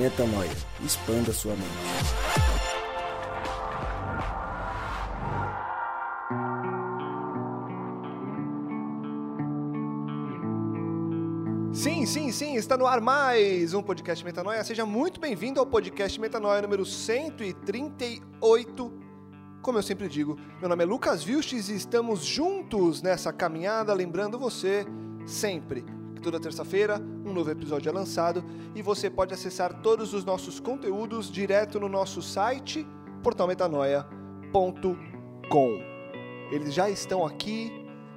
Metanoia. Expanda sua mente. Sim, sim, sim, está no ar mais um podcast Metanoia. Seja muito bem-vindo ao podcast Metanoia número 138. Como eu sempre digo, meu nome é Lucas Vilches e estamos juntos nessa caminhada, lembrando você sempre toda terça-feira um novo episódio é lançado e você pode acessar todos os nossos conteúdos direto no nosso site portalmetanoia.com. Eles já estão aqui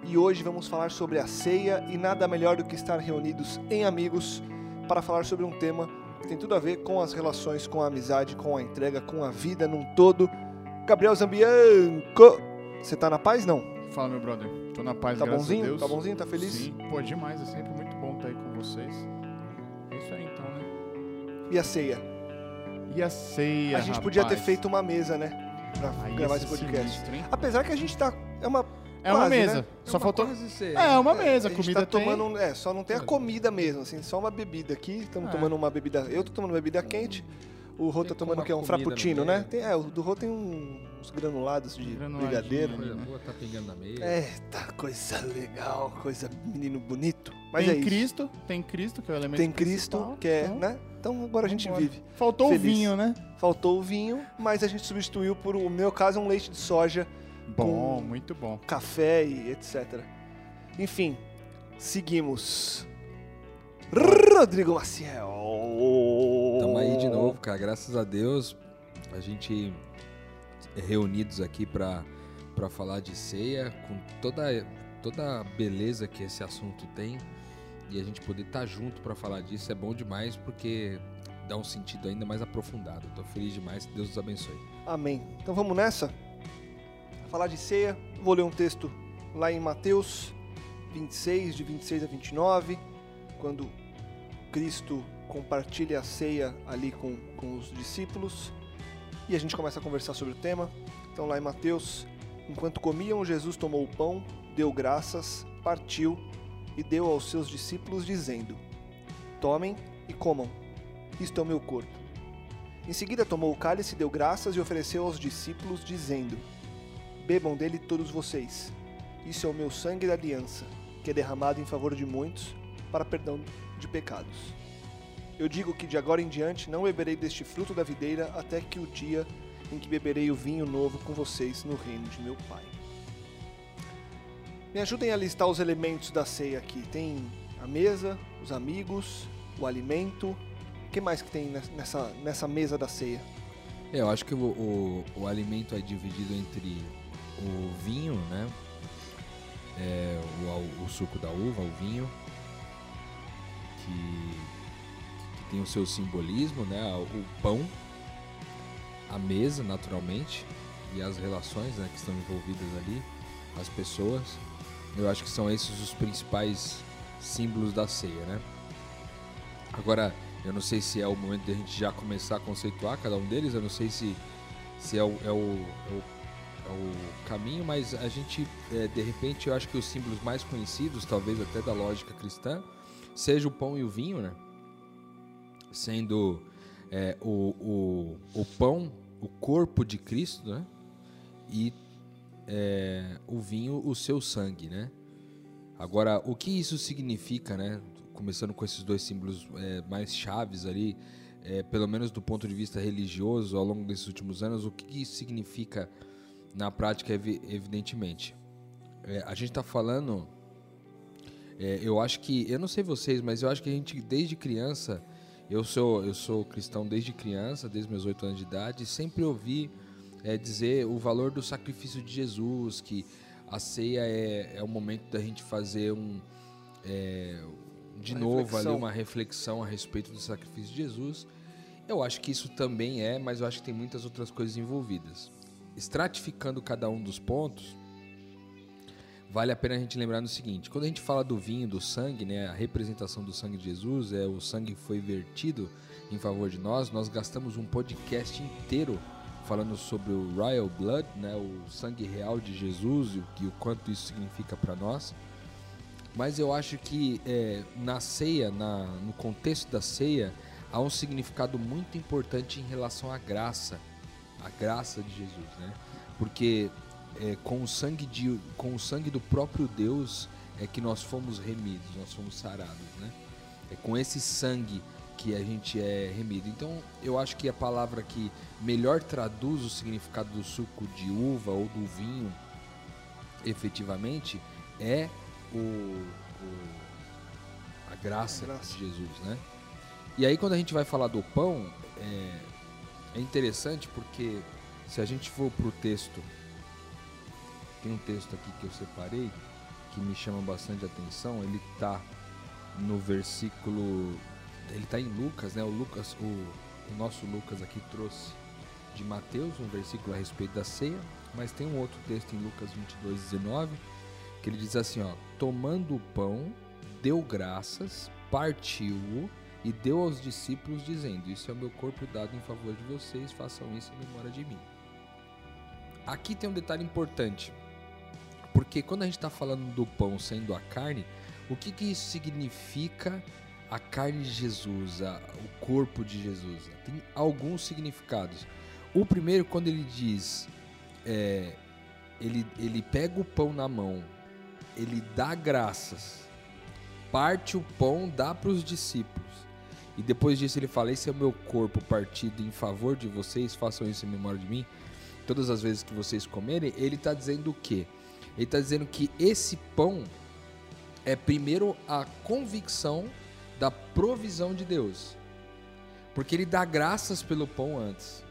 e hoje vamos falar sobre a ceia e nada melhor do que estar reunidos em amigos para falar sobre um tema que tem tudo a ver com as relações, com a amizade, com a entrega, com a vida num todo. Gabriel Zambianco, você tá na paz não? Fala, meu brother. Tô na paz, Tá graças bonzinho? a Deus. Tá bonzinho? Tá feliz? Sim. Pô, demais. É sempre muito vocês. É isso aí, então, né? E a ceia? E a ceia, a gente podia ter rapaz? feito uma mesa, né? Pra Aí gravar esse podcast. sinistro, hein? Apesar que a gente tá. É uma. É uma quase, mesa. né? Só faltou... Quase ceia. É, uma mesa. a A gente comida tá tem... tomando. um- É, só não tem a comida mesmo, assim, só uma bebida aqui. Estamos É. tomando uma bebida. Eu tô tomando bebida quente. O Rô tá tomando o quê? Um frappuccino, né? Tem, é, o do Rô tem um- uns granulados de Granuladinho, brigadeiro. Coisa né? boa, tá pingando na meia. Eita, coisa legal, coisa menino bonito. Mas tem é isso. Cristo, tem Cristo, que é o elemento Tem Cristo, principal, que é, então, né? Então agora a gente vambora. vive. Faltou Feliz. o vinho, né? Faltou o vinho, mas a gente substituiu por, no meu caso, um leite de soja, Bom, Com- muito bom. café e etc. Enfim, seguimos. Rodrigo Maciel. Novo, cara. Graças a Deus, a gente é reunidos aqui pra, pra falar de ceia, com toda, toda a beleza que esse assunto tem. E a gente poder estar junto pra falar disso é bom demais, porque dá um sentido ainda mais aprofundado. Tô feliz demais, Deus nos abençoe. Amém. Então vamos nessa? Falar de ceia. Vou ler um texto lá em Mateus 26, de 26 a 29, quando Cristo compartilha a ceia ali com, com os discípulos. E a gente começa a conversar sobre o tema. Então, lá em Mateus, enquanto comiam, Jesus tomou o pão, deu graças, partiu e deu aos seus discípulos, dizendo: Tomem e comam, isto é o meu corpo. Em seguida tomou o cálice, deu graças e ofereceu aos discípulos, dizendo: Bebam dele todos vocês. Isso é o meu sangue da aliança, que é derramado em favor de muitos para perdão de pecados. Eu digo que de agora em diante não beberei deste fruto da videira até que o dia em que beberei o vinho novo com vocês no reino de meu Pai. Me ajudem a listar os elementos da ceia aqui. Tem a mesa, os amigos, o alimento. O que mais que tem nessa, nessa mesa da ceia? É, eu acho que o, o, o alimento é dividido entre o vinho, né? É, o, o suco da uva, o vinho, que, tem o seu simbolismo, né? O pão, a mesa, naturalmente, e as relações né, que estão envolvidas ali, as pessoas. Eu acho que são esses os principais símbolos da ceia, né? Agora, eu não sei se é o momento de a gente já começar a conceituar cada um deles, eu não sei se, se é, o, é, o, é, o, é o caminho, mas a gente, é, de repente, eu acho que os símbolos mais conhecidos, talvez até da lógica cristã, seja o pão e o vinho, né? Sendo é, o, o, o pão, o corpo de Cristo, né? E é, o vinho, o seu sangue, né? Agora, o que isso significa, né? Começando com esses dois símbolos é, mais chaves ali, é, pelo menos do ponto de vista religioso, ao longo desses últimos anos, o que isso significa na prática, evi- evidentemente? É, a gente está falando, é, eu acho que, eu não sei vocês, mas eu acho que a gente, desde criança, eu sou, eu sou cristão desde criança, desde meus oito anos de idade, e sempre ouvi é, dizer o valor do sacrifício de Jesus, que a ceia é, é o momento da gente fazer um é, de Uma novo reflexão. ali uma reflexão a respeito do sacrifício de Jesus. Eu acho que isso também é, mas eu acho que tem muitas outras coisas envolvidas. Estratificando cada um dos pontos, vale a pena a gente lembrar no seguinte: quando a gente fala do vinho, do sangue, né, a representação do sangue de Jesus, é o sangue foi vertido em favor de nós. Nós gastamos um podcast inteiro falando sobre o Royal Blood, né, o sangue real de Jesus e o, e o quanto isso significa para nós. Mas eu acho que é, na ceia, na, no contexto da ceia, há um significado muito importante em relação à graça, a graça de Jesus, né? Porque é, com o sangue de, com o sangue do próprio Deus é que nós fomos remidos, nós fomos sarados, né? É com esse sangue que a gente é remido. Então, eu acho que a palavra que melhor traduz o significado do suco de uva ou do vinho, efetivamente, é o, o a, graça A graça. de Jesus, né? E aí, quando a gente vai falar do pão, é, é interessante porque se a gente for pro texto, tem um texto aqui que eu separei que me chama bastante atenção. Ele tá no versículo ele está em Lucas, né? O Lucas, o, o nosso Lucas aqui trouxe de Mateus um versículo a respeito da ceia, mas tem um outro texto em Lucas 22, 19, que ele diz assim, ó, tomando o pão, deu graças, partiu-o e deu aos discípulos dizendo, isso é o meu corpo dado em favor de vocês, façam isso em memória de mim. Aqui tem um detalhe importante, porque quando a gente está falando do pão sendo a carne, o que, que isso significa a carne de Jesus, a, o corpo de Jesus. Tem alguns significados. O primeiro, quando ele diz, é, ele, ele pega o pão na mão, ele dá graças, parte o pão, dá para os discípulos. E depois disso ele fala: Esse é o meu corpo partido em favor de vocês, façam isso em memória de mim. Todas as vezes que vocês comerem, ele está dizendo o quê? Ele está dizendo que esse pão é primeiro a convicção da provisão de Deus. Porque ele dá graças pelo pão antes.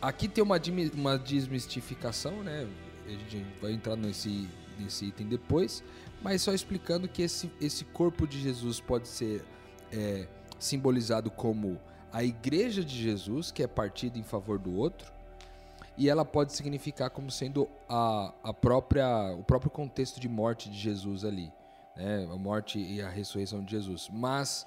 Aqui tem uma, uma desmistificação, né? A gente vai entrar nesse, nesse item depois, mas só explicando que esse, esse corpo de Jesus pode ser é, simbolizado como a igreja de Jesus, que é partida em favor do outro, e ela pode significar como sendo a, a própria, o próprio contexto de morte de Jesus ali né, a morte e a ressurreição de Jesus. Mas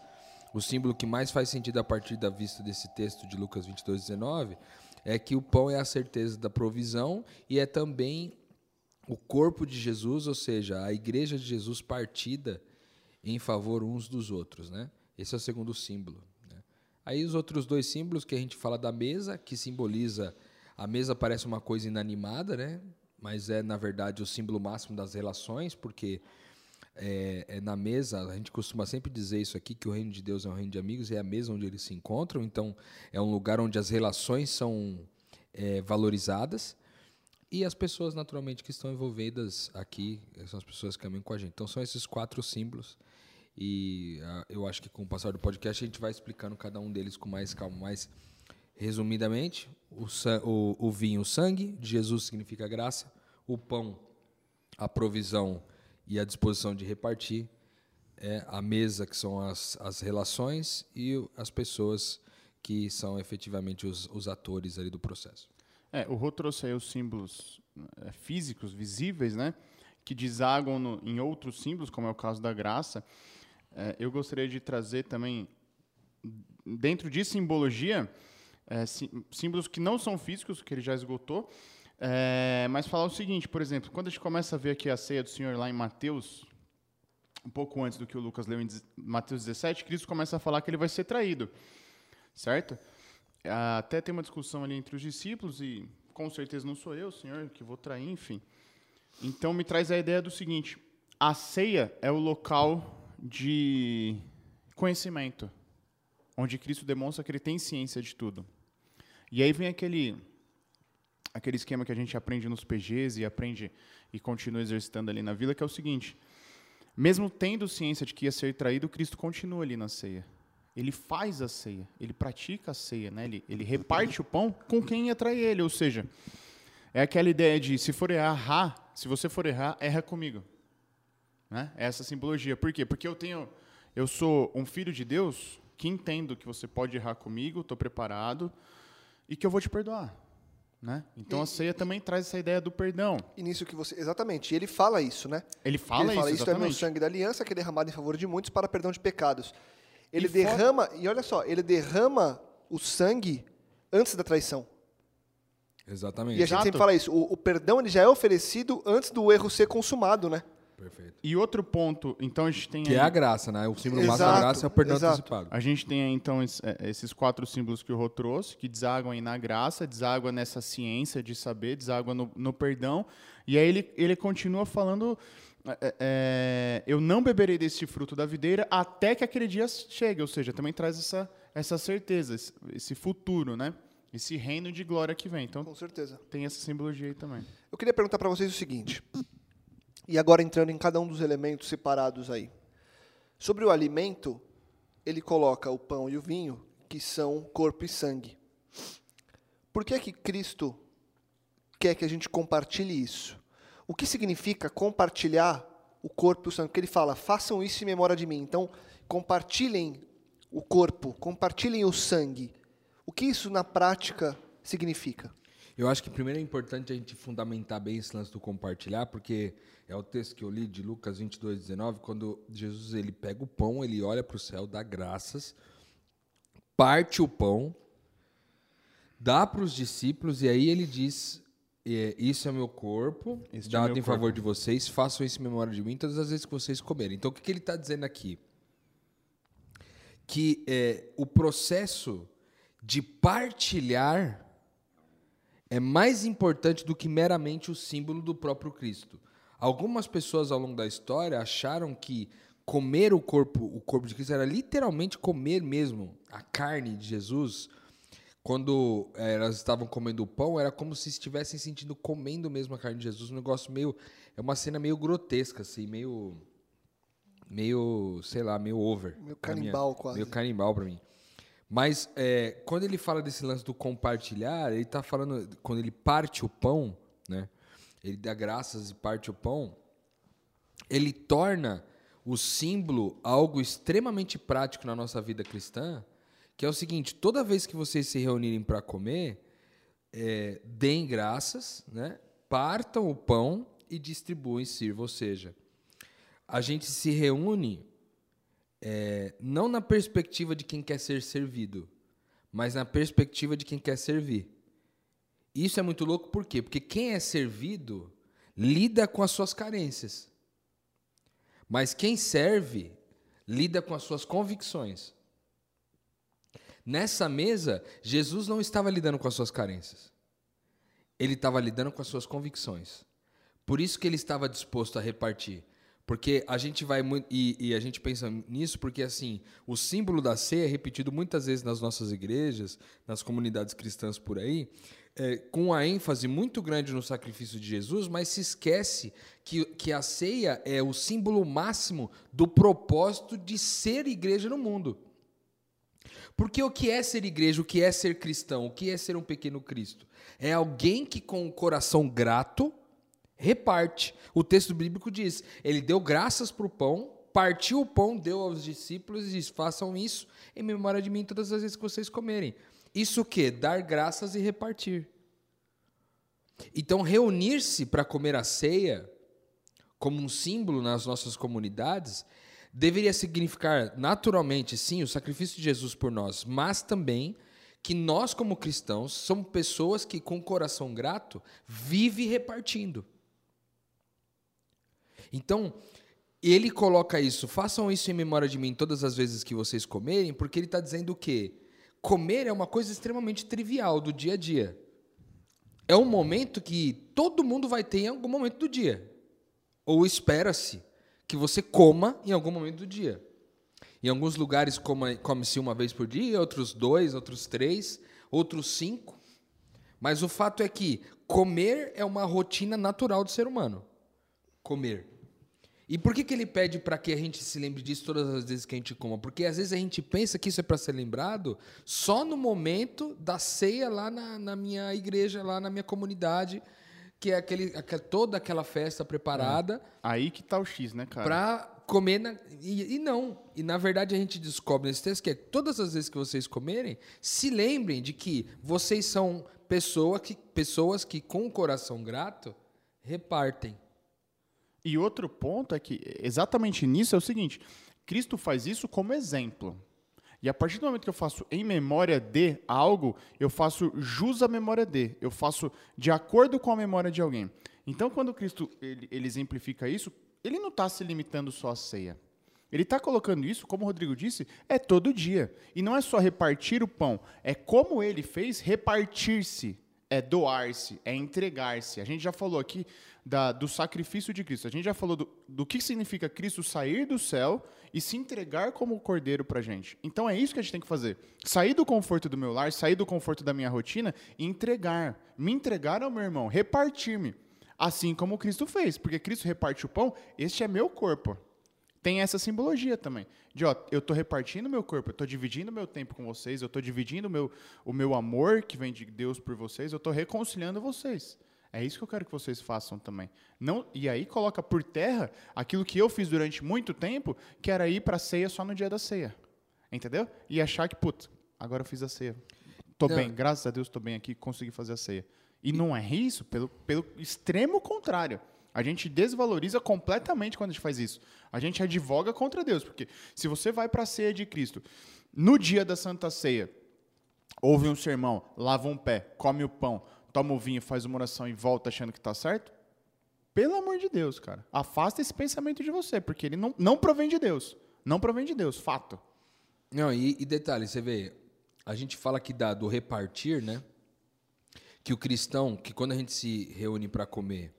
o símbolo que mais faz sentido a partir da vista desse texto de Lucas 22, 19, é que o pão é a certeza da provisão e é também o corpo de Jesus, ou seja, a igreja de Jesus partida em favor uns dos outros, né? Esse é o segundo símbolo. né? Aí os outros dois símbolos que a gente fala da mesa, que simboliza a mesa parece uma coisa inanimada, né? Mas é na verdade o símbolo máximo das relações, porque é, é na mesa, a gente costuma sempre dizer isso aqui, que o reino de Deus é um reino de amigos, é a mesa onde eles se encontram, então é um lugar onde as relações são é, valorizadas e as pessoas naturalmente que estão envolvidas aqui são as pessoas que caminham com a gente. Então são esses quatro símbolos e ah, eu acho que com o passar do podcast a gente vai explicando cada um deles com mais calma, mas resumidamente, o, o, o vinho, o sangue de Jesus significa graça, o pão, a provisão e a disposição de repartir, é a mesa, que são as, as relações, e as pessoas que são efetivamente os, os atores ali do processo. É, o Rô trouxe aí os símbolos é, físicos, visíveis, né? Que desaguam no- em outros símbolos, como é o caso da graça. É, eu gostaria de trazer também, dentro de simbologia, é, sí- símbolos que não são físicos, que ele já esgotou, é, mas falar o seguinte, por exemplo, quando a gente começa a ver aqui a ceia do Senhor lá em Mateus, um pouco antes do que o Lucas leu em Mateus 17, Cristo começa a falar que ele vai ser traído, certo? Até tem uma discussão ali entre os discípulos e com certeza não sou eu, Senhor, que vou trair, enfim. Então me traz a ideia do seguinte: a ceia é o local de conhecimento, onde Cristo demonstra que ele tem ciência de tudo. E aí vem aquele aquele esquema que a gente aprende nos PGs e aprende e continua exercitando ali na vila, que é o seguinte: mesmo tendo ciência de que ia ser traído, Cristo continua ali na ceia. Ele faz a ceia, ele pratica a ceia, né? ele, ele reparte o pão com quem ia trair ele. Ou seja, é aquela ideia de se for errar, se você for errar, erra comigo. Né? É essa simbologia. Por quê? Porque eu tenho, eu sou um filho de Deus que entendo que você pode errar comigo, estou preparado e que eu vou te perdoar. Né? Então E- a ceia também traz essa ideia do perdão. E nisso que você. Exatamente. E ele fala isso, né? Ele fala ele fala isso, isso é meu sangue da aliança, que é derramado em favor de muitos para perdão de pecados. Ele E fora- derrama, e olha só, ele derrama o sangue antes da traição. E Exatamente. a gente Exato. sempre fala isso, o, o perdão ele já é oferecido antes do erro ser consumado, né? Perfeito. E outro ponto, então a gente tem Que aí- é a graça, né? O símbolo máximo Exato, da graça é o perdão exato. antecipado. A gente tem aí, então eh, esses quatro símbolos que o Rô trouxe, que deságua aí na graça, deságua nessa ciência de saber, deságua no, no perdão. E aí ele, ele continua falando: eh, eh, Eu não beberei deste fruto da videira até que aquele dia chegue. Ou seja, também traz essa, essa certeza, esse, esse futuro, né? Esse reino de glória que vem. Então Com certeza. tem essa simbologia aí também. Eu queria perguntar para vocês o seguinte, e agora entrando em cada um dos elementos separados aí. Sobre o alimento, ele coloca o pão e o vinho, que são corpo e sangue. Por que é que Cristo quer que a gente compartilhe isso? O que significa compartilhar o corpo e o sangue? Porque ele fala, façam isso em memória de mim. Então, compartilhem o corpo, compartilhem o sangue. O que isso na prática significa? Eu acho que primeiro é importante a gente fundamentar bem esse lance do compartilhar, porque é o texto que eu li de Lucas 22, 19, quando Jesus ele pega o pão, ele olha para o céu, dá graças, parte o pão, dá para os discípulos e aí ele diz: é, Isso é meu corpo, Este é dado meu em favor corpo. de vocês, façam isso em memória de mim todas as vezes que vocês comerem. Então o que, que ele está dizendo aqui? Que é, o processo de partilhar é mais importante do que meramente o símbolo do próprio Cristo. Algumas pessoas ao longo da história acharam que comer o corpo, o corpo de Cristo era literalmente comer mesmo a carne de Jesus. Quando eh, elas estavam comendo o pão, era como se estivessem sentindo comendo mesmo a carne de Jesus. Um negócio meio é uma cena meio grotesca assim, meio meio, sei lá, meio over. Meio canibal, quase. Meio canibal para mim. Mas é, quando ele fala desse lance do compartilhar, ele está falando quando ele parte o pão, né? Ele dá graças e parte o pão. Ele torna o símbolo algo extremamente prático na nossa vida cristã, que é o seguinte: toda vez que vocês se reunirem para comer, é, deem graças, né? Partam o pão e distribuem, sirvam. Ou seja, a gente se reúne é, não na perspectiva de quem quer ser servido, mas na perspectiva de quem quer servir. Isso é muito louco, por quê? Porque quem é servido lida com as suas carências. Mas quem serve lida com as suas convicções. Nessa mesa, Jesus não estava lidando com as suas carências. Ele estava lidando com as suas convicções. Por isso que ele estava disposto a repartir. Porque a gente vai muito. E, e a gente pensa nisso porque, assim, o símbolo da ceia é repetido muitas vezes nas nossas igrejas, nas comunidades cristãs por aí, é, com a ênfase muito grande no sacrifício de Jesus, mas se esquece que, que a ceia é o símbolo máximo do propósito de ser igreja no mundo. Porque o que é ser igreja, o que é ser cristão, o que é ser um pequeno Cristo? É alguém que, com o coração grato, reparte. O texto bíblico diz: ele deu graças para o pão, partiu o pão, deu aos discípulos e diz: façam isso em memória de mim todas as vezes que vocês comerem. Isso o quê? Dar graças e repartir. Então, reunir-se para comer a ceia, como um símbolo nas nossas comunidades, deveria significar naturalmente, sim, o sacrifício de Jesus por nós, mas também que nós, como cristãos, somos pessoas que, com coração grato, vive repartindo. Então, ele coloca isso, façam isso em memória de mim todas as vezes que vocês comerem, porque ele está dizendo o quê? Comer é uma coisa extremamente trivial do dia a dia. É um momento que todo mundo vai ter em algum momento do dia. Ou espera-se que você coma em algum momento do dia. Em alguns lugares come-se uma vez por dia, outros dois, outros três, outros cinco. Mas o fato é que comer é uma rotina natural do ser humano. Comer. E por que, que ele pede para que a gente se lembre disso todas as vezes que a gente coma? Porque às vezes a gente pensa que isso é para ser lembrado só no momento da ceia lá na, na minha igreja, lá na minha comunidade, que é aquele, aque- toda aquela festa preparada Aí que tá o X, né, cara? para comer. na- e, e não. E na verdade a gente descobre nesse texto que é todas as vezes que vocês comerem, se lembrem de que vocês são pessoa que, pessoas que, com o coração grato, repartem. E outro ponto é que exatamente nisso é o seguinte: Cristo faz isso como exemplo. E a partir do momento que eu faço em memória de algo, eu faço jus à memória de, eu faço de acordo com a memória de alguém. Então, quando Cristo ele, ele exemplifica isso, ele não está se limitando só à ceia. Ele está colocando isso, como o Rodrigo disse, é todo dia. E não é só repartir o pão, é como ele fez repartir-se, é doar-se, é entregar-se. A gente já falou aqui da, do sacrifício de Cristo. A gente já falou do, do que significa Cristo sair do céu e se entregar como cordeiro para gente. Então é isso que a gente tem que fazer. Sair do conforto do meu lar, sair do conforto da minha rotina e entregar. Me entregar ao meu irmão, repartir-me. Assim como Cristo fez. Porque Cristo reparte o pão, este é meu corpo tem essa simbologia também. De, ó, eu estou repartindo meu corpo, eu estou dividindo meu tempo com vocês, eu estou dividindo o meu, o meu amor que vem de Deus por vocês, eu estou reconciliando vocês. É isso que eu quero que vocês façam também. Não, e aí coloca por terra aquilo que eu fiz durante muito tempo, que era ir para a ceia só no dia da ceia. Entendeu? E achar que, putz, agora eu fiz a ceia. Tô não. bem, graças a Deus estou bem aqui, consegui fazer a ceia. E não é isso, pelo, pelo extremo contrário. A gente desvaloriza completamente quando a gente faz isso. A gente advoga contra Deus, porque se você vai para a ceia de Cristo, no dia da Santa Ceia, ouve um sermão, lava um pé, come o pão, toma o vinho, faz uma oração e volta achando que está certo, pelo amor de Deus, cara, afasta esse pensamento de você, porque ele não, não provém de Deus. Não provém de Deus, fato. Não, e, e detalhe, você vê, a gente fala aqui da, do repartir, né? Que o cristão, que quando a gente se reúne para comer,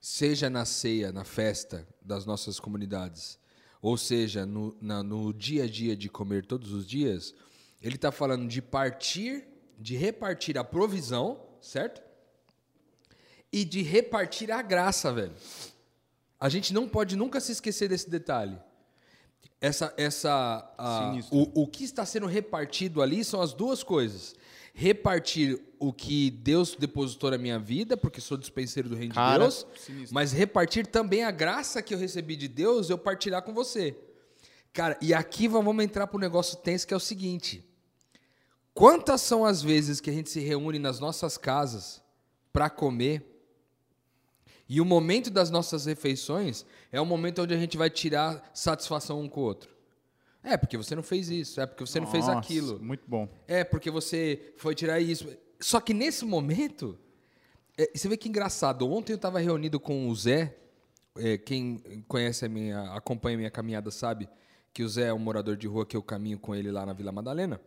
seja na ceia, na festa das nossas comunidades, ou seja, no, na, no dia a dia de comer todos os dias, ele está falando de partir, de repartir a provisão, certo? E de repartir a graça, velho. A gente não pode nunca se esquecer desse detalhe. Essa, essa, a, o, o que está sendo repartido ali são as duas coisas repartir o que Deus depositou na minha vida, porque sou dispenseiro do reino Cara, de Deus, sinistro. mas repartir também a graça que eu recebi de Deus, eu partilhar com você. Cara, e aqui vamos entrar para um negócio tenso que é o seguinte: quantas são as vezes que a gente se reúne nas nossas casas para comer? E o momento das nossas refeições é o momento onde a gente vai tirar satisfação um com o outro. É, porque você não fez isso. É, porque você Nossa, não fez aquilo. Muito bom. É, porque você foi tirar isso. Só que nesse momento. É, você vê que engraçado. Ontem eu estava reunido com o Zé. É, quem conhece a minha. acompanha a minha caminhada sabe que o Zé é um morador de rua que eu caminho com ele lá na Vila Madalena.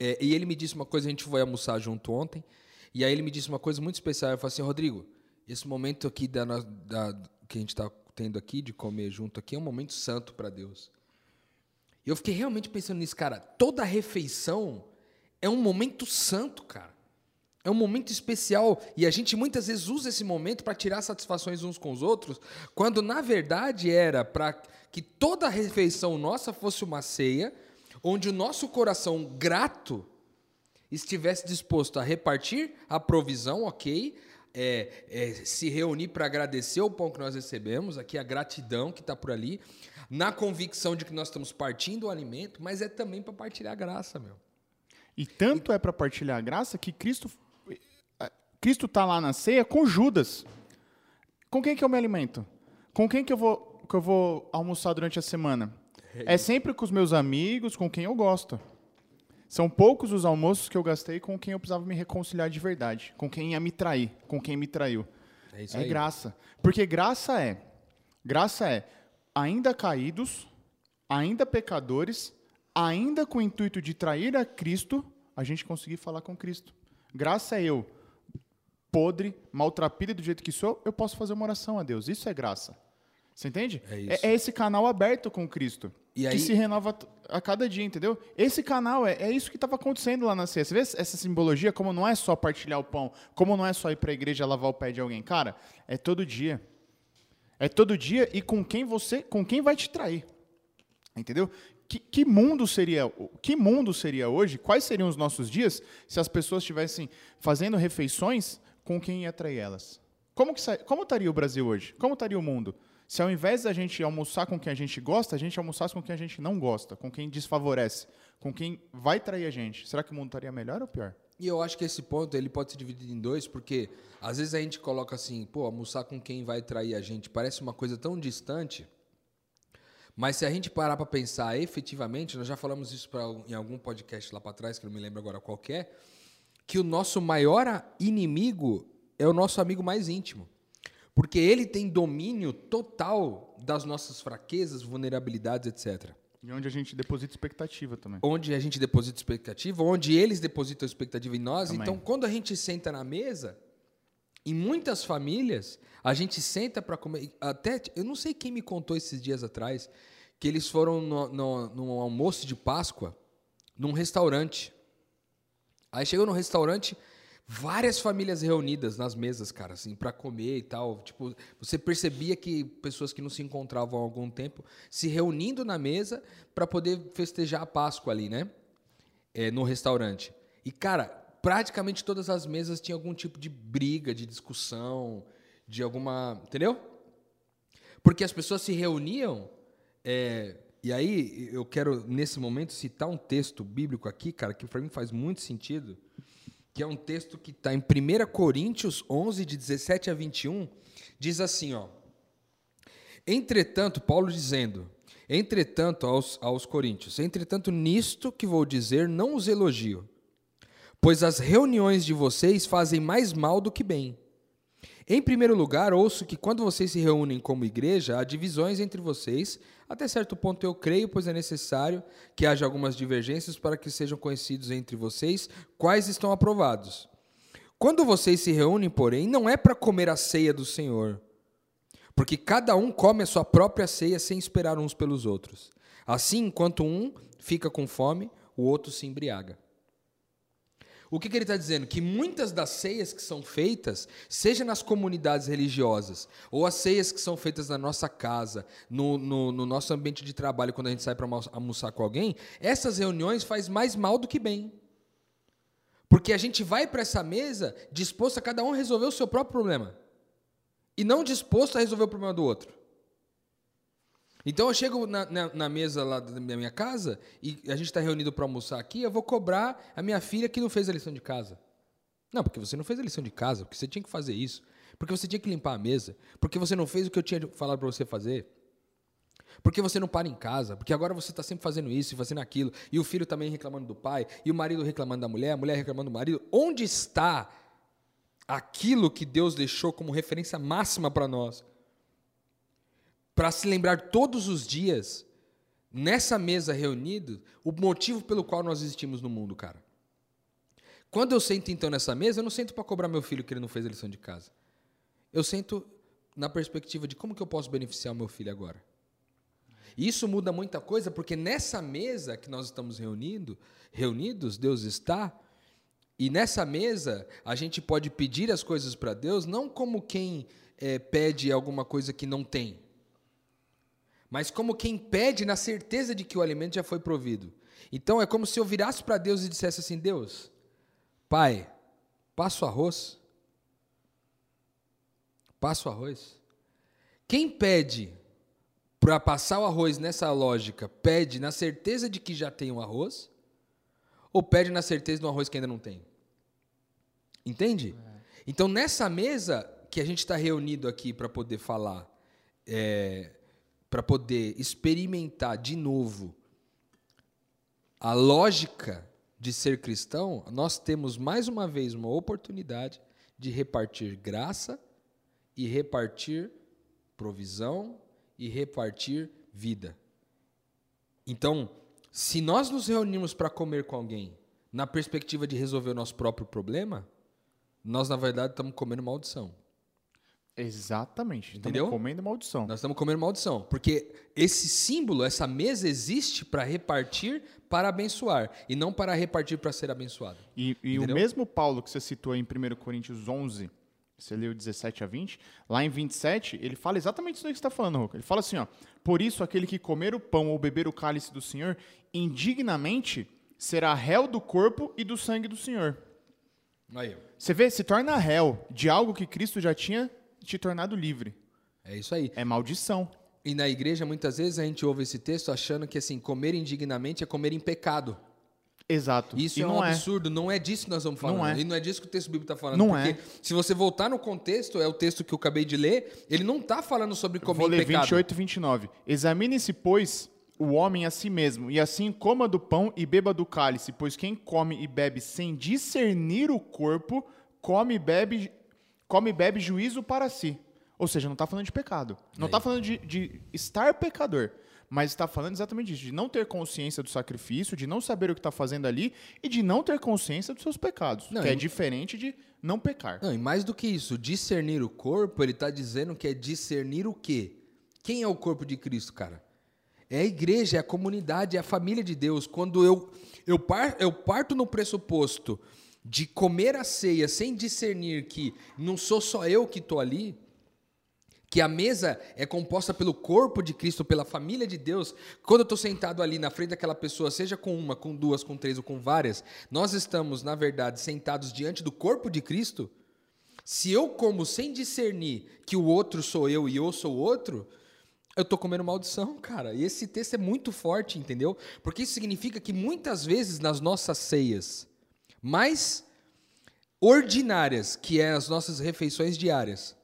É, e ele me disse uma coisa, a gente foi almoçar junto ontem. E aí ele me disse uma coisa muito especial. Eu falei assim, Rodrigo, esse momento aqui da, da que a gente está tendo aqui, de comer junto aqui, é um momento santo para Deus. E eu fiquei realmente pensando nisso, cara. Toda refeição é um momento santo, cara. É um momento especial e a gente muitas vezes usa esse momento para tirar satisfações uns com os outros, quando na verdade era para que toda refeição nossa fosse uma ceia, onde o nosso coração grato estivesse disposto a repartir a provisão, ok? É, é, se reunir para agradecer o pão que nós recebemos, aqui a gratidão que está por ali, na convicção de que nós estamos partindo o alimento, mas é também para partilhar a graça, meu. E tanto e... é para partilhar a graça que Cristo Cristo está lá na ceia com Judas. Com quem que eu me alimento? Com quem que eu vou, que eu vou almoçar durante a semana? É sempre com os meus amigos, com quem eu gosto. São poucos os almoços que eu gastei com quem eu precisava me reconciliar de verdade, com quem ia me trair, com quem me traiu. É, isso é aí. graça. Porque graça é, graça é ainda caídos, ainda pecadores, ainda com o intuito de trair a Cristo, a gente conseguir falar com Cristo. Graça é eu, podre, maltrapilho do jeito que sou, eu posso fazer uma oração a Deus. Isso é graça. Você entende? É, é, é esse canal aberto com Cristo. E que se renova a cada dia, entendeu? Esse canal é, é isso que estava acontecendo lá na ceia. Você vê essa simbologia, como não é só partilhar o pão, como não é só ir para a igreja lavar o pé de alguém. Cara, é todo dia. É todo dia e com quem você, com quem vai te trair. Entendeu? Que, que, mundo seria, que mundo seria hoje? Quais seriam os nossos dias se as pessoas estivessem fazendo refeições com quem ia trair elas? Como, que, como estaria o Brasil hoje? Como estaria o mundo? Se ao invés da gente almoçar com quem a gente gosta, a gente almoçasse com quem a gente não gosta, com quem desfavorece, com quem vai trair a gente, será que o mundo estaria melhor ou pior? E eu acho que esse ponto ele pode ser dividido em dois, porque às vezes a gente coloca assim, pô, almoçar com quem vai trair a gente parece uma coisa tão distante. Mas se a gente parar para pensar efetivamente, nós já falamos isso pra, em algum podcast lá para trás, que não me lembro agora qual é, que o nosso maior inimigo é o nosso amigo mais íntimo. Porque ele tem domínio total das nossas fraquezas, vulnerabilidades, etc. E onde a gente deposita expectativa também. Onde a gente deposita expectativa, onde eles depositam expectativa em nós. Também. Então, quando a gente senta na mesa, em muitas famílias, a gente senta para comer. Até, eu não sei quem me contou esses dias atrás, que eles foram no, no, num almoço de Páscoa, num restaurante. Aí chegou no restaurante, várias famílias reunidas nas mesas, cara, assim, para comer e tal. Tipo, você percebia que pessoas que não se encontravam há algum tempo se reunindo na mesa para poder festejar a Páscoa ali, né? É, no restaurante. E, cara, praticamente todas as mesas tinham algum tipo de briga, de discussão, de alguma. Entendeu? Porque as pessoas se reuniam. é, e aí, eu quero, nesse momento, citar um texto bíblico aqui, cara, que para mim faz muito sentido que é um texto que está em 1 Coríntios 11, de 17 a 21, diz assim, ó. Entretanto, Paulo dizendo, entretanto aos, aos Coríntios, entretanto nisto que vou dizer não os elogio, pois as reuniões de vocês fazem mais mal do que bem. Em primeiro lugar, ouço que quando vocês se reúnem como igreja, há divisões entre vocês. Até certo ponto eu creio, pois é necessário que haja algumas divergências para que sejam conhecidos entre vocês quais estão aprovados. Quando vocês se reúnem, porém, não é para comer a ceia do Senhor, porque cada um come a sua própria ceia sem esperar uns pelos outros. Assim, enquanto um fica com fome, o outro se embriaga. O que, que ele está dizendo? Que muitas das ceias que são feitas, seja nas comunidades religiosas, ou as ceias que são feitas na nossa casa, no, no, no nosso ambiente de trabalho, quando a gente sai para almoçar com alguém, essas reuniões faz mais mal do que bem. Porque a gente vai para essa mesa disposto a cada um resolver o seu próprio problema. E não disposto a resolver o problema do outro. Então eu chego na, na, na mesa lá da minha casa e a gente está reunido para almoçar aqui, eu vou cobrar a minha filha que não fez a lição de casa. Não, porque você não fez a lição de casa, porque você tinha que fazer isso, porque você tinha que limpar a mesa, porque você não fez o que eu tinha falado para você fazer. Porque você não para em casa, porque agora você está sempre fazendo isso e fazendo aquilo, e o filho também reclamando do pai, e o marido reclamando da mulher, a mulher reclamando do marido. Onde está aquilo que Deus deixou como referência máxima para nós? Para se lembrar todos os dias, nessa mesa reunido, o motivo pelo qual nós existimos no mundo, cara. Quando eu sento então nessa mesa, eu não sento para cobrar meu filho que ele não fez a lição de casa. Eu sento na perspectiva de como que eu posso beneficiar o meu filho agora. E isso muda muita coisa, porque nessa mesa que nós estamos reunindo, reunidos, Deus está, e nessa mesa a gente pode pedir as coisas para Deus, não como quem é, pede alguma coisa que não tem, mas como quem pede na certeza de que o alimento já foi provido. Então é como se eu virasse para Deus e dissesse assim: Deus, Pai, passa o arroz. Passa o arroz. Quem pede para passar o arroz nessa lógica, pede na certeza de que já tem o arroz? Ou pede na certeza do arroz que ainda não tem? Entende? Então, nessa mesa que a gente está reunido aqui para poder falar, é, para poder experimentar de novo a lógica de ser cristão, nós temos mais uma vez uma oportunidade de repartir graça e repartir provisão e repartir vida. Então, se nós nos reunimos para comer com alguém na perspectiva de resolver o nosso próprio problema, nós na verdade estamos comendo maldição. Exatamente. Entendeu? Estamos comendo maldição. Nós estamos comendo maldição, porque esse símbolo, essa mesa existe para repartir para abençoar e não para repartir para ser abençoado. E, e o Entendeu? mesmo Paulo que você citou em 1 Coríntios 11, você leu 17 a 20, lá em 27, ele fala exatamente isso que você está falando, Roca. Ele fala assim, ó, por isso aquele que comer o pão ou beber o cálice do Senhor, indignamente será réu do corpo e do sangue do Senhor. Aí. Você vê, se torna réu de algo que Cristo já tinha te tornado livre. é isso aí. É maldição. E na igreja, muitas vezes, a gente ouve esse texto achando que assim, comer indignamente é comer em pecado. Exato. Isso e é um não absurdo, não é disso que nós vamos falar. Não é. E não é disso que o texto bíblico está falando. Não porque é. se você voltar no contexto, é o texto que eu acabei de ler, ele não está falando sobre comer Vou em ler pecado. 28 e 29. Examine-se, pois, o homem a si mesmo, e assim coma do pão e beba do cálice, pois quem come e bebe sem discernir o corpo, come e bebe, come e bebe juízo para si. Ou seja, não está falando de pecado. Não está falando de, de estar pecador. Mas está falando exatamente disso, de não ter consciência do sacrifício, de não saber o que está fazendo ali e de não ter consciência dos seus pecados. Não, que e- é diferente de não pecar. Não, e mais do que isso, discernir o corpo, ele está dizendo que é discernir o quê? Quem é o corpo de Cristo, cara? É a igreja, é a comunidade, é a família de Deus. Quando eu, eu, par, eu parto no pressuposto de comer a ceia sem discernir que não sou só eu que estou ali, que a mesa é composta pelo corpo de Cristo, pela família de Deus. Quando eu estou sentado ali na frente daquela pessoa, seja com uma, com duas, com três ou com várias, nós estamos, na verdade, sentados diante do corpo de Cristo. Se eu como sem discernir que o outro sou eu e eu sou o outro, eu estou comendo maldição, cara. E esse texto é muito forte, entendeu? Porque isso significa que muitas vezes nas nossas ceias mais ordinárias, que é as nossas refeições diárias,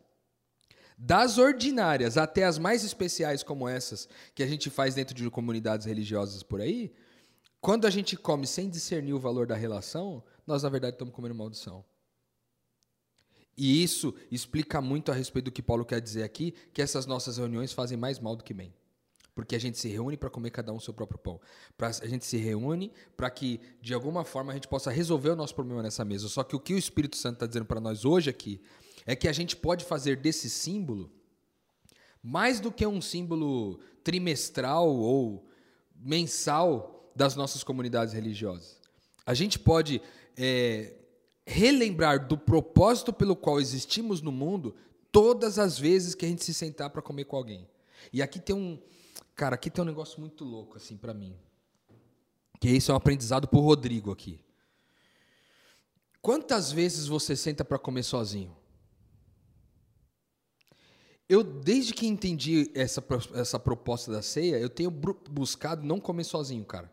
das ordinárias até as mais especiais como essas que a gente faz dentro de comunidades religiosas por aí, quando a gente come sem discernir o valor da relação, nós na verdade estamos comendo maldição. E isso explica muito a respeito do que Paulo quer dizer aqui, que essas nossas reuniões fazem mais mal do que bem. Porque a gente se reúne para comer cada um o seu próprio pão. Pra, a gente se reúne para que, de alguma forma, a gente possa resolver o nosso problema nessa mesa. Só que o que o Espírito Santo está dizendo para nós hoje aqui é que a gente pode fazer desse símbolo mais do que um símbolo trimestral ou mensal das nossas comunidades religiosas. A gente pode é, relembrar do propósito pelo qual existimos no mundo todas as vezes que a gente se sentar para comer com alguém. E aqui tem um, cara, aqui tem um negócio muito louco assim para mim. Que isso é um aprendizado por Rodrigo aqui. Quantas vezes você senta para comer sozinho? Eu, desde que entendi essa, pro- essa proposta da ceia, eu tenho buscado não comer sozinho, cara.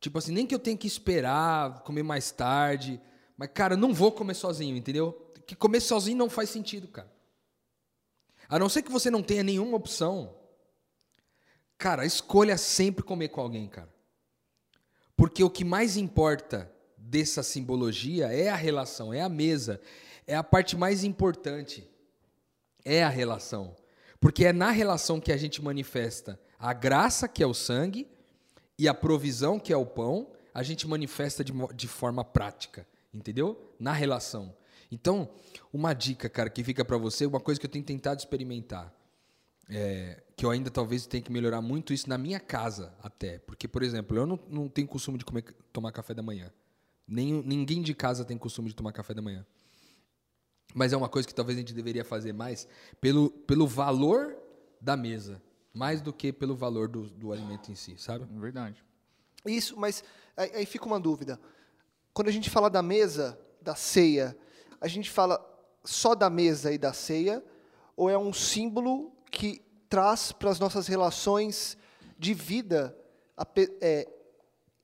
Tipo assim, nem que eu tenha que esperar, comer mais tarde. Mas, cara, não vou comer sozinho, entendeu? Que comer sozinho não faz sentido, cara. A não ser que você não tenha nenhuma opção. Cara, escolha sempre comer com alguém, cara. Porque o que mais importa dessa simbologia é a relação, é a mesa. É a parte mais importante. É a relação. Porque é na relação que a gente manifesta a graça, que é o sangue, e a provisão, que é o pão, a gente manifesta de, de forma prática, entendeu? Na relação. Então, uma dica, cara, que fica pra você, uma coisa que eu tenho tentado experimentar, é, que eu ainda talvez tenha que melhorar muito isso na minha casa até, porque, por exemplo, eu não, não tenho costume de comer, tomar café da manhã. Nem, ninguém de casa tem costume de tomar café da manhã. Mas é uma coisa que talvez a gente deveria fazer mais pelo, pelo valor da mesa, mais do que pelo valor do, do alimento em si, sabe? Verdade. Isso, mas aí, aí fica uma dúvida. Quando a gente fala da mesa, da ceia, a gente fala só da mesa e da ceia, ou é um símbolo que traz para as nossas relações de vida, é,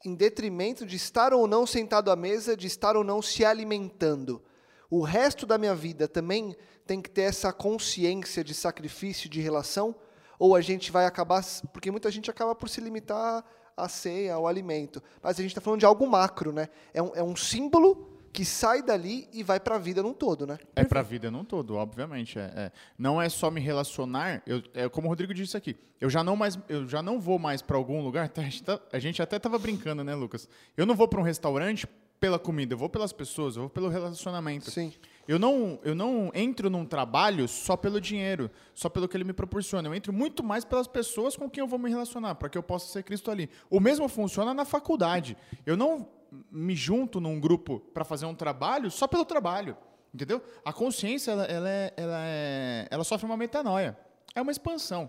em detrimento de estar ou não sentado à mesa, de estar ou não se alimentando? O resto da minha vida também tem que ter essa consciência de sacrifício, de relação? Ou a gente vai acabar. Porque muita gente acaba por se limitar à ceia, ao alimento. Mas a gente está falando de algo macro, né? É um, é um símbolo que sai dali e vai para a vida num todo, né? É pra vida num todo, obviamente. É, é. Não é só me relacionar. Eu, é como o Rodrigo disse aqui. Eu já não mais, eu já não vou mais pra algum lugar. tá, A gente, tá- a gente até tava brincando, né, Lucas? Eu não vou pra um restaurante pela comida. Eu vou pelas pessoas. Eu vou pelo relacionamento. Sim. Eu não, eu não entro num trabalho só pelo dinheiro, só pelo que ele me proporciona. Eu entro muito mais pelas pessoas com quem eu vou me relacionar, para que eu possa ser Cristo ali. O mesmo funciona na faculdade. Eu não me junto num grupo para fazer um trabalho só pelo trabalho, entendeu? A consciência ela, ela, é, ela, é- ela sofre uma metanoia. É uma expansão,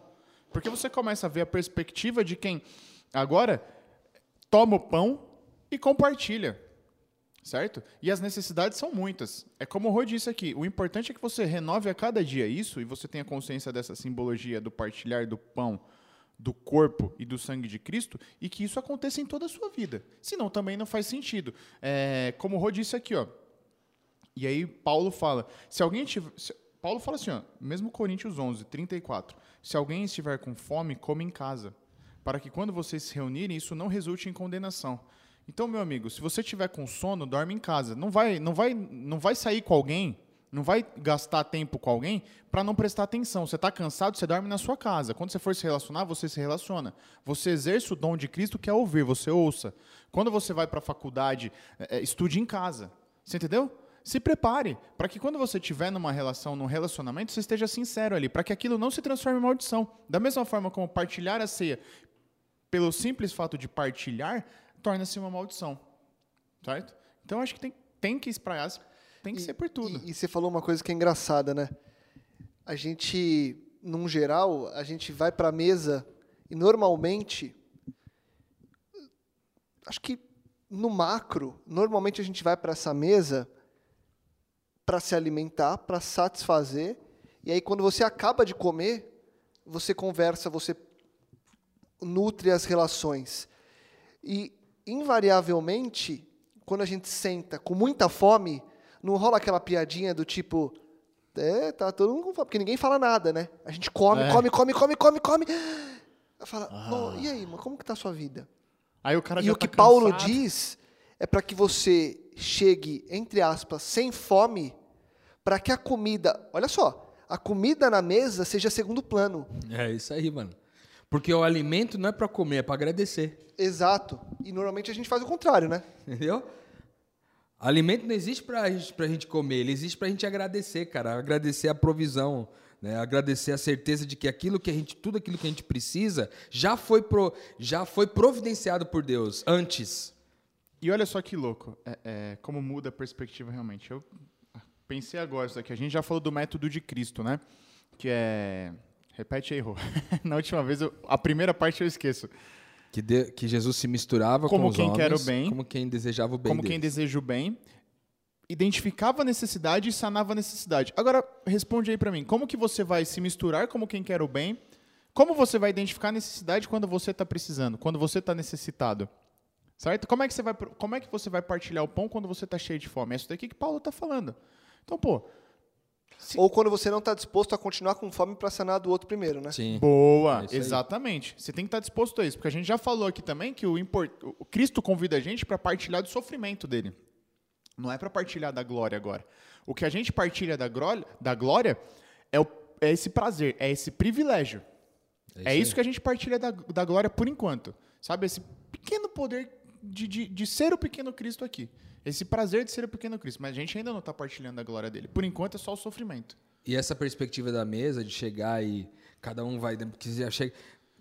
porque você começa a ver a perspectiva de quem agora toma o pão e compartilha certo? E as necessidades são muitas. É como o Rô disse aqui, o importante é que você renove a cada dia isso e você tenha consciência dessa simbologia do partilhar do pão, do corpo e do sangue de Cristo e que isso aconteça em toda a sua vida. Senão também não faz sentido. É, como o Rô disse aqui, ó. E aí Paulo fala, se alguém tiver... se- Paulo fala assim, ó, mesmo Coríntios 11, 34. Se alguém estiver com fome, come em casa, para que quando vocês se reunirem, isso não resulte em condenação. Então, meu amigo, se você tiver com sono, dorme em casa. Não vai, não vai, não vai sair com alguém, Não vai gastar tempo com alguém para não prestar atenção. Você está cansado, você dorme na sua casa. Quando você for se relacionar, você se relaciona. Você exerce o dom de Cristo que é ouvir, você ouça. Quando você vai para a faculdade, é, estude em casa. Você entendeu? Se prepare para que quando você estiver numa relação, num relacionamento, você esteja sincero ali, para que aquilo não se transforme em maldição. Da mesma forma como partilhar a ceia, pelo simples fato de partilhar, torna-se uma maldição. Certo? Então acho que tem, tem que espraiar tem que E- ser por tudo. E, e você falou uma coisa que é engraçada, né? A gente, num geral, a gente vai para a mesa e normalmente, acho que no macro, normalmente a gente vai para essa mesa para se alimentar, para satisfazer, e aí quando você acaba de comer, você conversa, você nutre as relações. E, invariavelmente, quando a gente senta com muita fome, não rola aquela piadinha do tipo. É, tá todo mundo com fome, porque ninguém fala nada, né? A gente come, É. come, come, come, come, come. Fala, "Bom, e aí, mano, como que tá a sua vida? Aí o cara E o que tá Paulo cansado. diz é para que você chegue, entre aspas, sem fome, para que a comida, olha só, a comida na mesa seja segundo plano. É isso aí, mano. Porque o alimento não é pra comer, é pra agradecer. Exato. E normalmente a gente faz o contrário, né? Entendeu? Alimento não existe gente, pra gente comer, ele existe pra gente agradecer, cara. Agradecer a provisão, né? Agradecer a certeza de que aquilo que a gente, tudo aquilo que a gente precisa já foi, pro, já foi providenciado por Deus antes. E olha só que louco, é, é, como muda a perspectiva realmente. Eu pensei agora isso aqui, a gente já falou do método de Cristo, né? Que é... Repete aí, Rô. Na última vez, eu- a primeira parte eu esqueço. Que, de- que Jesus se misturava Como com os quem homens, quer o bem, como quem desejava o bem como quem deles. deseja o bem, identificava a necessidade e sanava a necessidade. Agora, responde aí pra mim, como que você vai se misturar como quem quer o bem? Como você vai identificar a necessidade quando você está precisando, quando você está necessitado? Certo? Como é que você vai como é que você vai partilhar o pão quando você está cheio de fome? É isso daqui que Paulo está falando. Então, pô, Se- Ou quando você não está disposto a continuar com fome para sanar do outro primeiro, né? Sim. Boa, É isso exatamente. Você tem que estar disposto a isso, porque a gente já falou aqui também que o, import... o Cristo convida a gente para partilhar do sofrimento dele. Não é para partilhar da glória agora. O que a gente partilha da glória, da glória é, o- é esse prazer, é esse privilégio. É isso, aí. que a gente partilha da, da glória por enquanto. Sabe? Esse pequeno poder de, de, de ser o pequeno Cristo aqui. Esse prazer de ser o pequeno Cristo. Mas a gente ainda não está partilhando a glória dele. Por enquanto é só o sofrimento. E essa perspectiva da mesa, de chegar e cada um vai. Que já chega...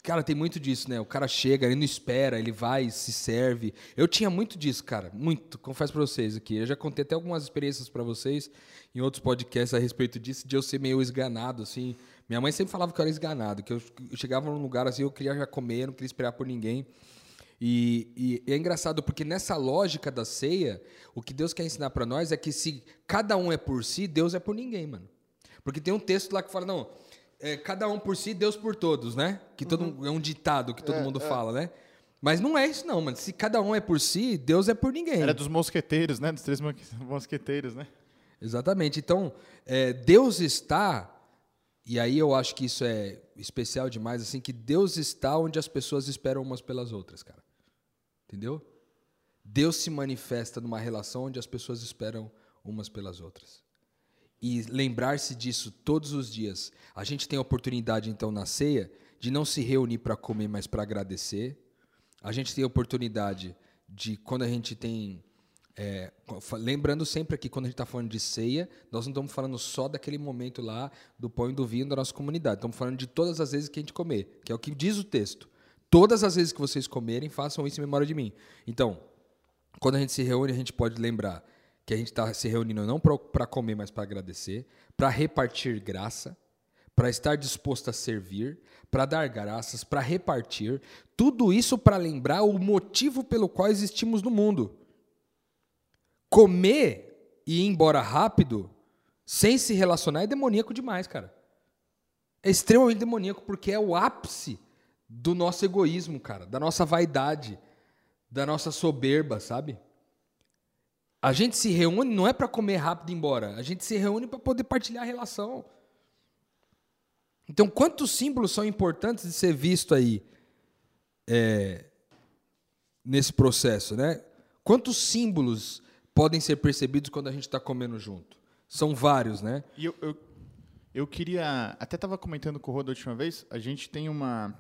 Cara, tem muito disso, né? O cara chega, ele não espera, ele vai, se serve. Eu tinha muito disso, cara. Muito. Confesso pra vocês aqui. Eu já contei até algumas experiências pra vocês em outros podcasts a respeito disso, de eu ser meio esganado, assim. Minha mãe sempre falava que eu era esganado, que eu chegava num lugar assim, eu queria já comer, não queria esperar por ninguém. E, e é engraçado porque nessa lógica da ceia, o que Deus quer ensinar pra nós é que se cada um é por si, Deus é por ninguém, mano. Porque tem um texto lá que fala, não, é, cada um por si, Deus por todos, né? Que todo é um ditado que todo mundo fala, né? Mas não é isso não, mano. Se cada um é por si, Deus é por ninguém. Era dos mosqueteiros, né? Dos três mo- mosqueteiros, né? Exatamente. Então, é, Deus está, e aí eu acho que isso é especial demais, assim, que Deus está onde as pessoas esperam umas pelas outras, cara. Entendeu? Deus se manifesta numa relação onde as pessoas esperam umas pelas outras. E lembrar-se disso todos os dias. A gente tem a oportunidade, então, na ceia, de não se reunir para comer, mas para agradecer. A gente tem a oportunidade de, quando a gente tem. é, lembrando sempre aqui, quando a gente está falando de ceia, nós não estamos falando só daquele momento lá do pão e do vinho da nossa comunidade. Estamos falando de todas as vezes que a gente comer, que é o que diz o texto. Todas as vezes que vocês comerem, façam isso em memória de mim. Então, quando a gente se reúne, a gente pode lembrar que a gente está se reunindo não para comer, mas para agradecer, para repartir graça, para estar disposto a servir, para dar graças, para repartir. Tudo isso para lembrar o motivo pelo qual existimos no mundo. Comer e ir embora rápido, sem se relacionar, é demoníaco demais, cara. É extremamente demoníaco, porque é o ápice do nosso egoísmo, cara, da nossa vaidade, da nossa soberba, sabe? A gente se reúne não é para comer rápido e ir embora, a gente se reúne para poder partilhar a relação. Então, quantos símbolos são importantes de ser visto aí é, nesse processo, né? Quantos símbolos podem ser percebidos quando a gente está comendo junto? São vários, né? E eu, eu, eu queria. Até estava comentando com o Rô da última vez, a gente tem uma.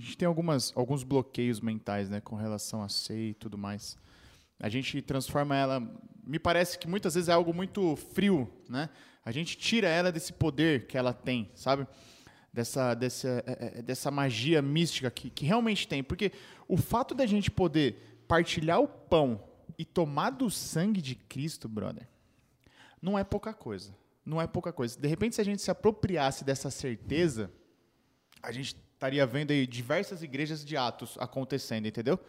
A gente tem algumas, alguns bloqueios mentais, né, com relação a ceia e tudo mais. A gente transforma ela. Me parece que muitas vezes é algo muito frio, né? A gente tira ela desse poder que ela tem, sabe? Dessa, dessa, é, é, dessa magia mística que, que realmente tem. Porque o fato da gente poder partilhar o pão e tomar do sangue de Cristo, brother, não é pouca coisa. Não é pouca coisa. De repente, se a gente se apropriasse dessa certeza, a gente estaria vendo aí diversas igrejas de atos acontecendo, entendeu?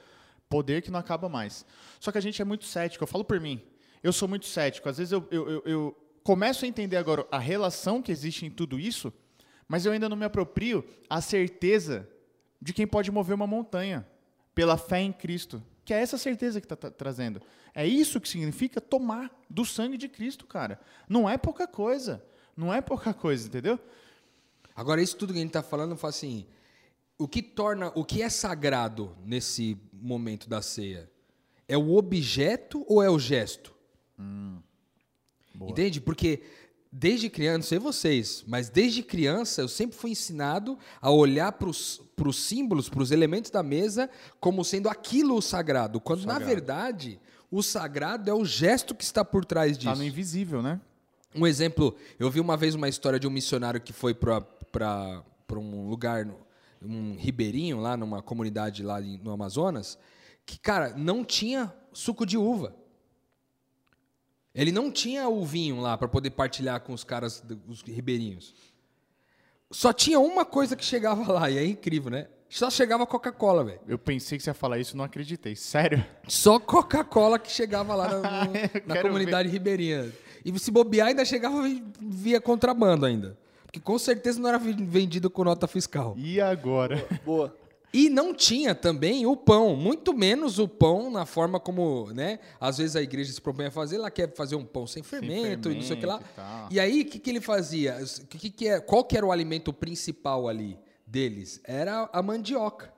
Poder que não acaba mais. Só que a gente é muito cético. Eu falo por mim. Eu sou muito cético. Às vezes eu, eu, eu, eu começo a entender agora a relação que existe em tudo isso, mas eu ainda não me aproprio a certeza de quem pode mover uma montanha pela fé em Cristo. Que é essa certeza que está trazendo. É isso que significa tomar do sangue de Cristo, cara. Não é pouca coisa. Não é pouca coisa, entendeu? Agora, isso tudo que a gente está falando, fala assim, o que torna, o que é sagrado nesse momento da ceia? É o objeto ou é o gesto? Hum, Entende? Porque desde criança, não sei vocês, mas desde criança eu sempre fui ensinado a olhar para os símbolos, para os elementos da mesa, como sendo aquilo o sagrado, quando sagrado. na verdade o sagrado é o gesto que está por trás disso. Está no invisível, né? Um exemplo, eu vi uma vez uma história de um missionário que foi para um lugar, um ribeirinho lá, numa comunidade lá no Amazonas, que, cara, não tinha suco de uva. Ele não tinha o vinho lá para poder partilhar com os caras, os ribeirinhos. Só tinha uma coisa que chegava lá, e é incrível, né? Só chegava Coca-Cola, velho. Eu pensei que você ia falar isso, não acreditei. Sério? Só Coca-Cola que chegava lá na, na comunidade ver. ribeirinha. E se bobear, ainda chegava via contrabando ainda. Porque com certeza não era vendido com nota fiscal. E agora? Boa. boa. E não tinha também o pão, muito menos o pão na forma como, né? Às vezes a igreja se propõe a fazer, ela quer fazer um pão sem fermento, sem fermento e não sei o que lá. E, e aí, o que, que ele fazia? Que, que é, qual que era o alimento principal ali deles? Era a mandioca.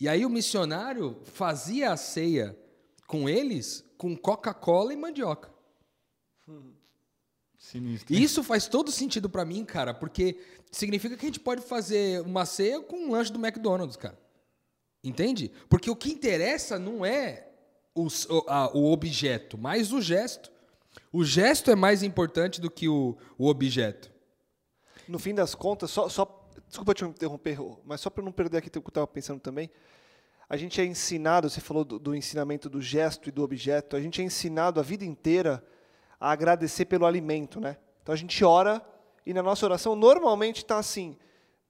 E aí o missionário fazia a ceia com eles com Coca-Cola e mandioca. Sinistro. E isso faz todo sentido para mim, cara, porque significa que a gente pode fazer uma ceia com um lanche do McDonald's, cara. Entende? Porque o que interessa não é o, a, o objeto, mas o gesto. O gesto é mais importante do que o, o objeto. No fim das contas, só, só desculpa te interromper, mas só para não perder aqui o que eu estava pensando também, a gente é ensinado, você falou do, do, ensinamento do gesto e do objeto, a gente é ensinado a vida inteira a agradecer pelo alimento, né? Então a gente ora e na nossa oração normalmente está assim: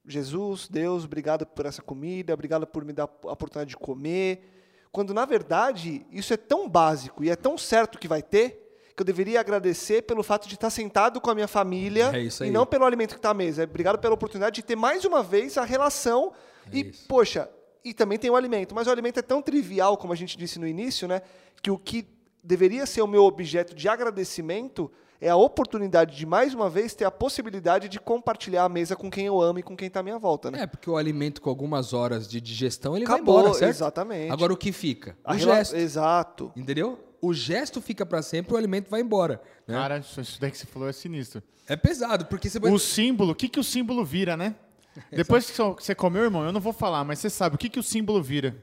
Jesus, Deus, obrigado por essa comida, obrigado por me dar a oportunidade de comer. Quando na verdade isso é tão básico e é tão certo que vai ter, que eu deveria agradecer pelo fato de estar sentado com a minha família é e não pelo alimento que está à mesa. Obrigado pela oportunidade de ter mais uma vez a relação. É e, isso. poxa, e também tem o alimento. Mas o alimento é tão trivial, como a gente disse no início, né, que o que deveria ser o meu objeto de agradecimento é a oportunidade de, mais uma vez, ter a possibilidade de compartilhar a mesa com quem eu amo e com quem está à minha volta. Né? É, porque o alimento com algumas horas de digestão, ele Acabou, vai embora, certo? Exatamente. Agora, o que fica? A o gesto. Exato. Entendeu? O gesto fica para sempre, o alimento vai embora. Né? Cara, isso daí que você falou é sinistro. É pesado, porque você... O símbolo, o que, que o símbolo vira, né? Depois que você comeu, irmão, eu não vou falar, mas você sabe o que, que o símbolo vira.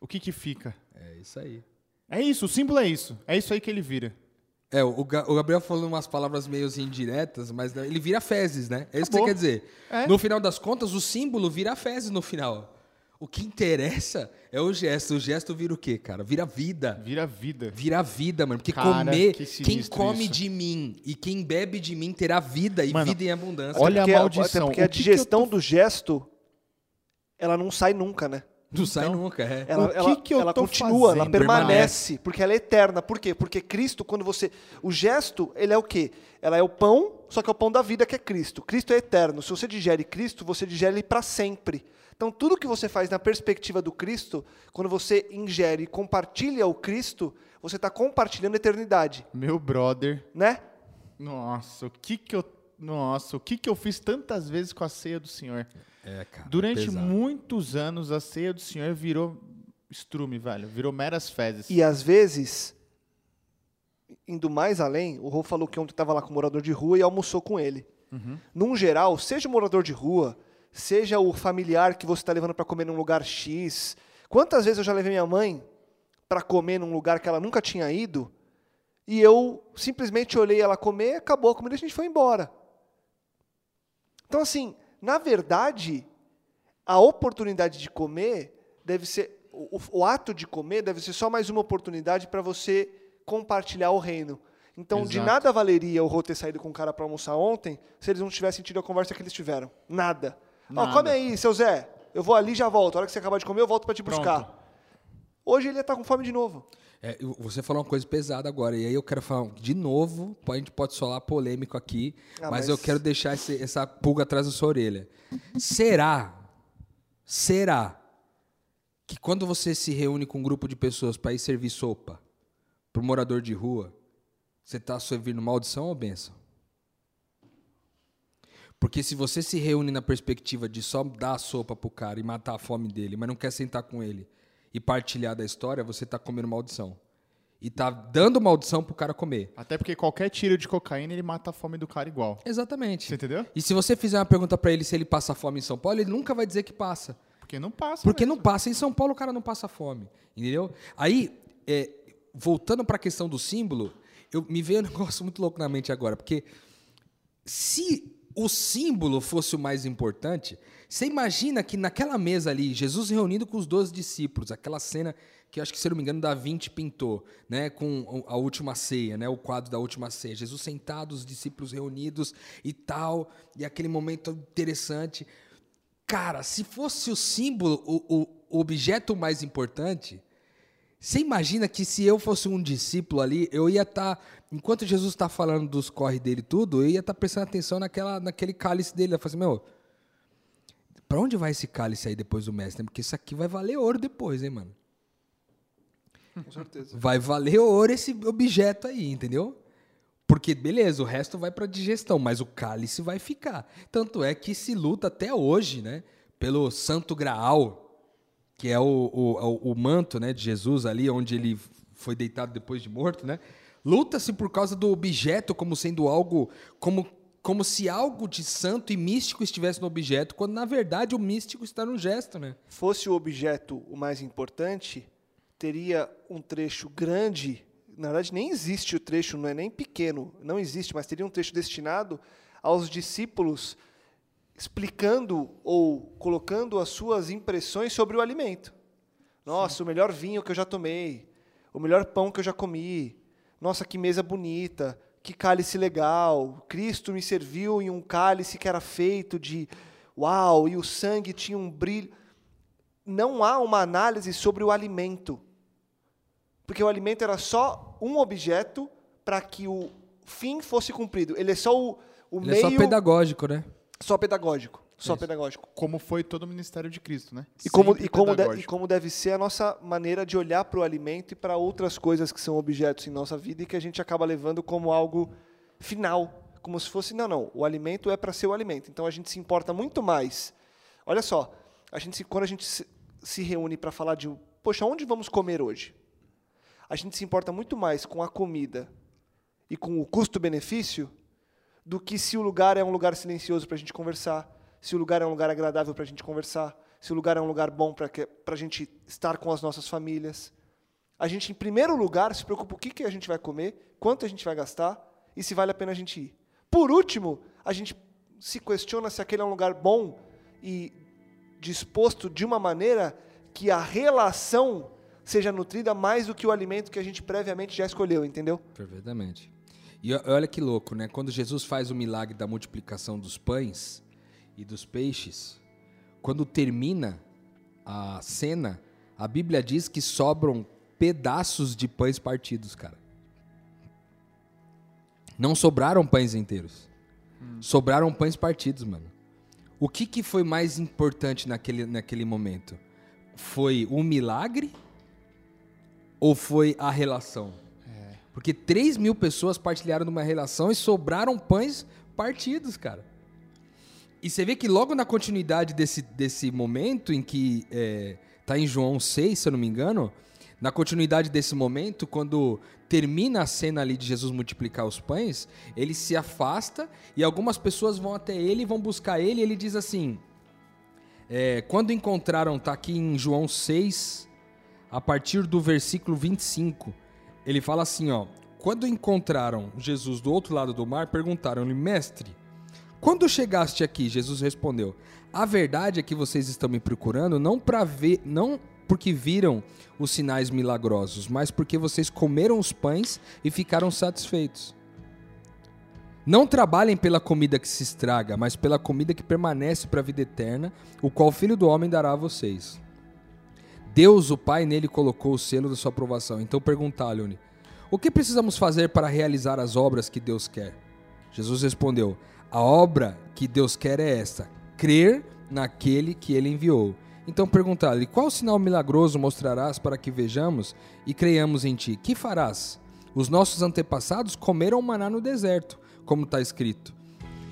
O que, que fica. É isso aí. É isso, o símbolo é isso. É isso aí que ele vira. É, o, Gabriel falou umas palavras meio indiretas, mas né, ele vira fezes, né? É isso Acabou. que você quer dizer. É. No final das contas, o símbolo vira fezes no final. O que interessa é o gesto. O gesto vira o quê, cara? Vira vida. Vira vida. Vira vida, mano. Porque cara, comer, que quem come isso. de mim e quem bebe de mim terá vida e mano, vida em abundância. Olha a maldição. Até porque a digestão tô... do gesto, ela não sai nunca, né? Não então, sai nunca, é. Ela, que ela, que ela continua, fazendo, ela permanece, porque ela é eterna. Por quê? Porque Cristo, quando você. O gesto, ele é o quê? Ela é o pão, só que é o pão da vida que é Cristo. Cristo é eterno. Se você digere Cristo, você digere ele para sempre. Então, tudo que você faz na perspectiva do Cristo, quando você ingere e compartilha o Cristo, você está compartilhando a eternidade. Meu brother. Né? Nossa, o que que eu. Nossa, o que que eu fiz tantas vezes com a ceia do Senhor? É, cara, Durante pesado. muitos anos, a ceia do Senhor virou estrume, velho. Virou meras fezes. E às vezes, indo mais além, o Rô falou que ontem estava lá com um morador de rua e almoçou com ele. Num geral, seja o morador de rua, seja o familiar que você está levando para comer num lugar X. Quantas vezes eu já levei minha mãe para comer num lugar que ela nunca tinha ido e eu simplesmente olhei ela comer, acabou a comida e a gente foi embora. Então, assim, na verdade, a oportunidade de comer deve ser. O, o ato de comer deve ser só mais uma oportunidade para você compartilhar o reino. Então, de Exato. nada valeria o Rô ter saído com o cara para almoçar ontem se eles não tivessem tido a conversa que eles tiveram. Nada. Ó, Nada. come aí, seu Zé. Eu vou ali e já volto. A hora que você acabar de comer, eu volto para te Pronto. buscar. Hoje ele ia estar com fome de novo. É, você falou uma coisa pesada agora, e aí eu quero falar de novo, a gente pode solar polêmico aqui, Ah, mas, mas- eu quero deixar esse- essa pulga atrás da sua orelha. Será, será que quando você se reúne com um grupo de pessoas para ir servir sopa para morador de rua, você está servindo maldição ou bênção? Porque se você se reúne na perspectiva de só dar a sopa pro cara e matar a fome dele, mas não quer sentar com ele e partilhar da história, você tá comendo maldição. E tá dando maldição pro cara comer. Até porque qualquer tiro de cocaína, ele mata a fome do cara igual. Exatamente. Você entendeu? E se você fizer uma pergunta pra ele se ele passa fome em São Paulo, ele nunca vai dizer que passa. Porque não passa. Porque mesmo. não passa. Em São Paulo o cara não passa fome. Entendeu? Aí, é, voltando pra questão do símbolo, eu, me veio um negócio muito louco na mente agora. Porque se o símbolo fosse o mais importante, você imagina que naquela mesa ali, Jesus reunido com os 12 discípulos, aquela cena que acho que, se não me engano, Da Vinci pintou, né, com a última ceia, né, o quadro da última ceia. Jesus sentado, os discípulos reunidos e tal, e aquele momento interessante. Cara, se fosse o símbolo, o- o objeto mais importante, você imagina que se eu fosse um discípulo ali, eu ia estar, enquanto Jesus está falando dos corre dele e tudo, eu ia estar prestando atenção naquela, naquele cálice dele. Eu falei assim, meu, pra onde vai esse cálice aí depois do mestre? Porque isso aqui vai valer ouro depois, hein, mano? Com certeza. Vai valer ouro esse objeto aí, entendeu? Porque, beleza, o resto vai para digestão, mas o cálice vai ficar. Tanto é que se luta até hoje, né? Pelo Santo Graal, que é o, o, o- manto né, de Jesus ali, onde ele foi deitado depois de morto, né? Luta-se por causa do objeto como sendo algo, como, como se algo de santo e místico estivesse no objeto, quando na verdade o místico está no gesto, né? fosse o objeto o mais importante, teria um trecho grande. Na verdade, nem existe o trecho, não é nem pequeno, não existe, mas teria um trecho destinado aos discípulos explicando ou colocando as suas impressões sobre o alimento. Nossa, o melhor vinho que eu já tomei, o melhor pão que eu já comi. Nossa, que mesa bonita, que cálice legal. Cristo me serviu em um cálice que era feito de uau, e o sangue tinha um brilho não há uma análise sobre o alimento. Porque o alimento era só um objeto para que o fim fosse cumprido. Ele é só o, o Ele meio. é só pedagógico, né? Só pedagógico. Só Isso. pedagógico. Como foi todo o ministério de Cristo, né? E como, Sempre e, como de- e como deve ser a nossa maneira de olhar para o alimento e para outras coisas que são objetos em nossa vida e que a gente acaba levando como algo final. Como se fosse, não, não, o alimento é para ser o alimento. Então a gente se importa muito mais. Olha só, a gente se- quando a gente se, se reúne para falar de, poxa, onde vamos comer hoje? A gente se importa muito mais com a comida e com o custo-benefício do que se o lugar é um lugar silencioso para a gente conversar, se o lugar é um lugar agradável para a gente conversar, se o lugar é um lugar bom para a gente estar com as nossas famílias. A gente, em primeiro lugar, se preocupa o que, que a gente vai comer, quanto a gente vai gastar e se vale a pena a gente ir. Por último, a gente se questiona se aquele é um lugar bom e disposto de uma maneira que a relação seja nutrida mais do que o alimento que a gente previamente já escolheu, entendeu? Perfeitamente. E olha que louco, né? Quando Jesus faz o milagre da multiplicação dos pães e dos peixes, quando termina a cena, a Bíblia diz que sobram pedaços de pães partidos, cara. Não sobraram pães inteiros. Sobraram pães partidos, mano. O que, que foi mais importante naquele, naquele momento? Foi o milagre ou foi a relação? Porque 3 mil pessoas partilharam numa relação e sobraram pães partidos, cara. E você vê que logo na continuidade desse, desse momento em que é, tá em João 6, se eu não me engano, Na continuidade desse momento, quando termina a cena ali de Jesus multiplicar os pães, ele se afasta e algumas pessoas vão até ele, vão buscar ele, e ele diz assim: é, quando encontraram, tá aqui em João 6, a partir do versículo 25, ele fala assim, ó: Quando encontraram Jesus do outro lado do mar, perguntaram-lhe: "Mestre, quando chegaste aqui?" Jesus respondeu: "A verdade é que vocês estão me procurando não para ver, não porque viram os sinais milagrosos, mas porque vocês comeram os pães e ficaram satisfeitos. Não trabalhem pela comida que se estraga, mas pela comida que permanece para a vida eterna, o qual o Filho do Homem dará a vocês. Deus, o Pai, nele colocou o selo da sua aprovação. Então perguntaram-lhe: O que precisamos fazer para realizar as obras que Deus quer? Jesus respondeu: A obra que Deus quer é esta: crer naquele que ele enviou. Então perguntaram-lhe: Qual sinal milagroso mostrarás para que vejamos e creiamos em ti? Que farás? Os nossos antepassados comeram maná no deserto como está escrito.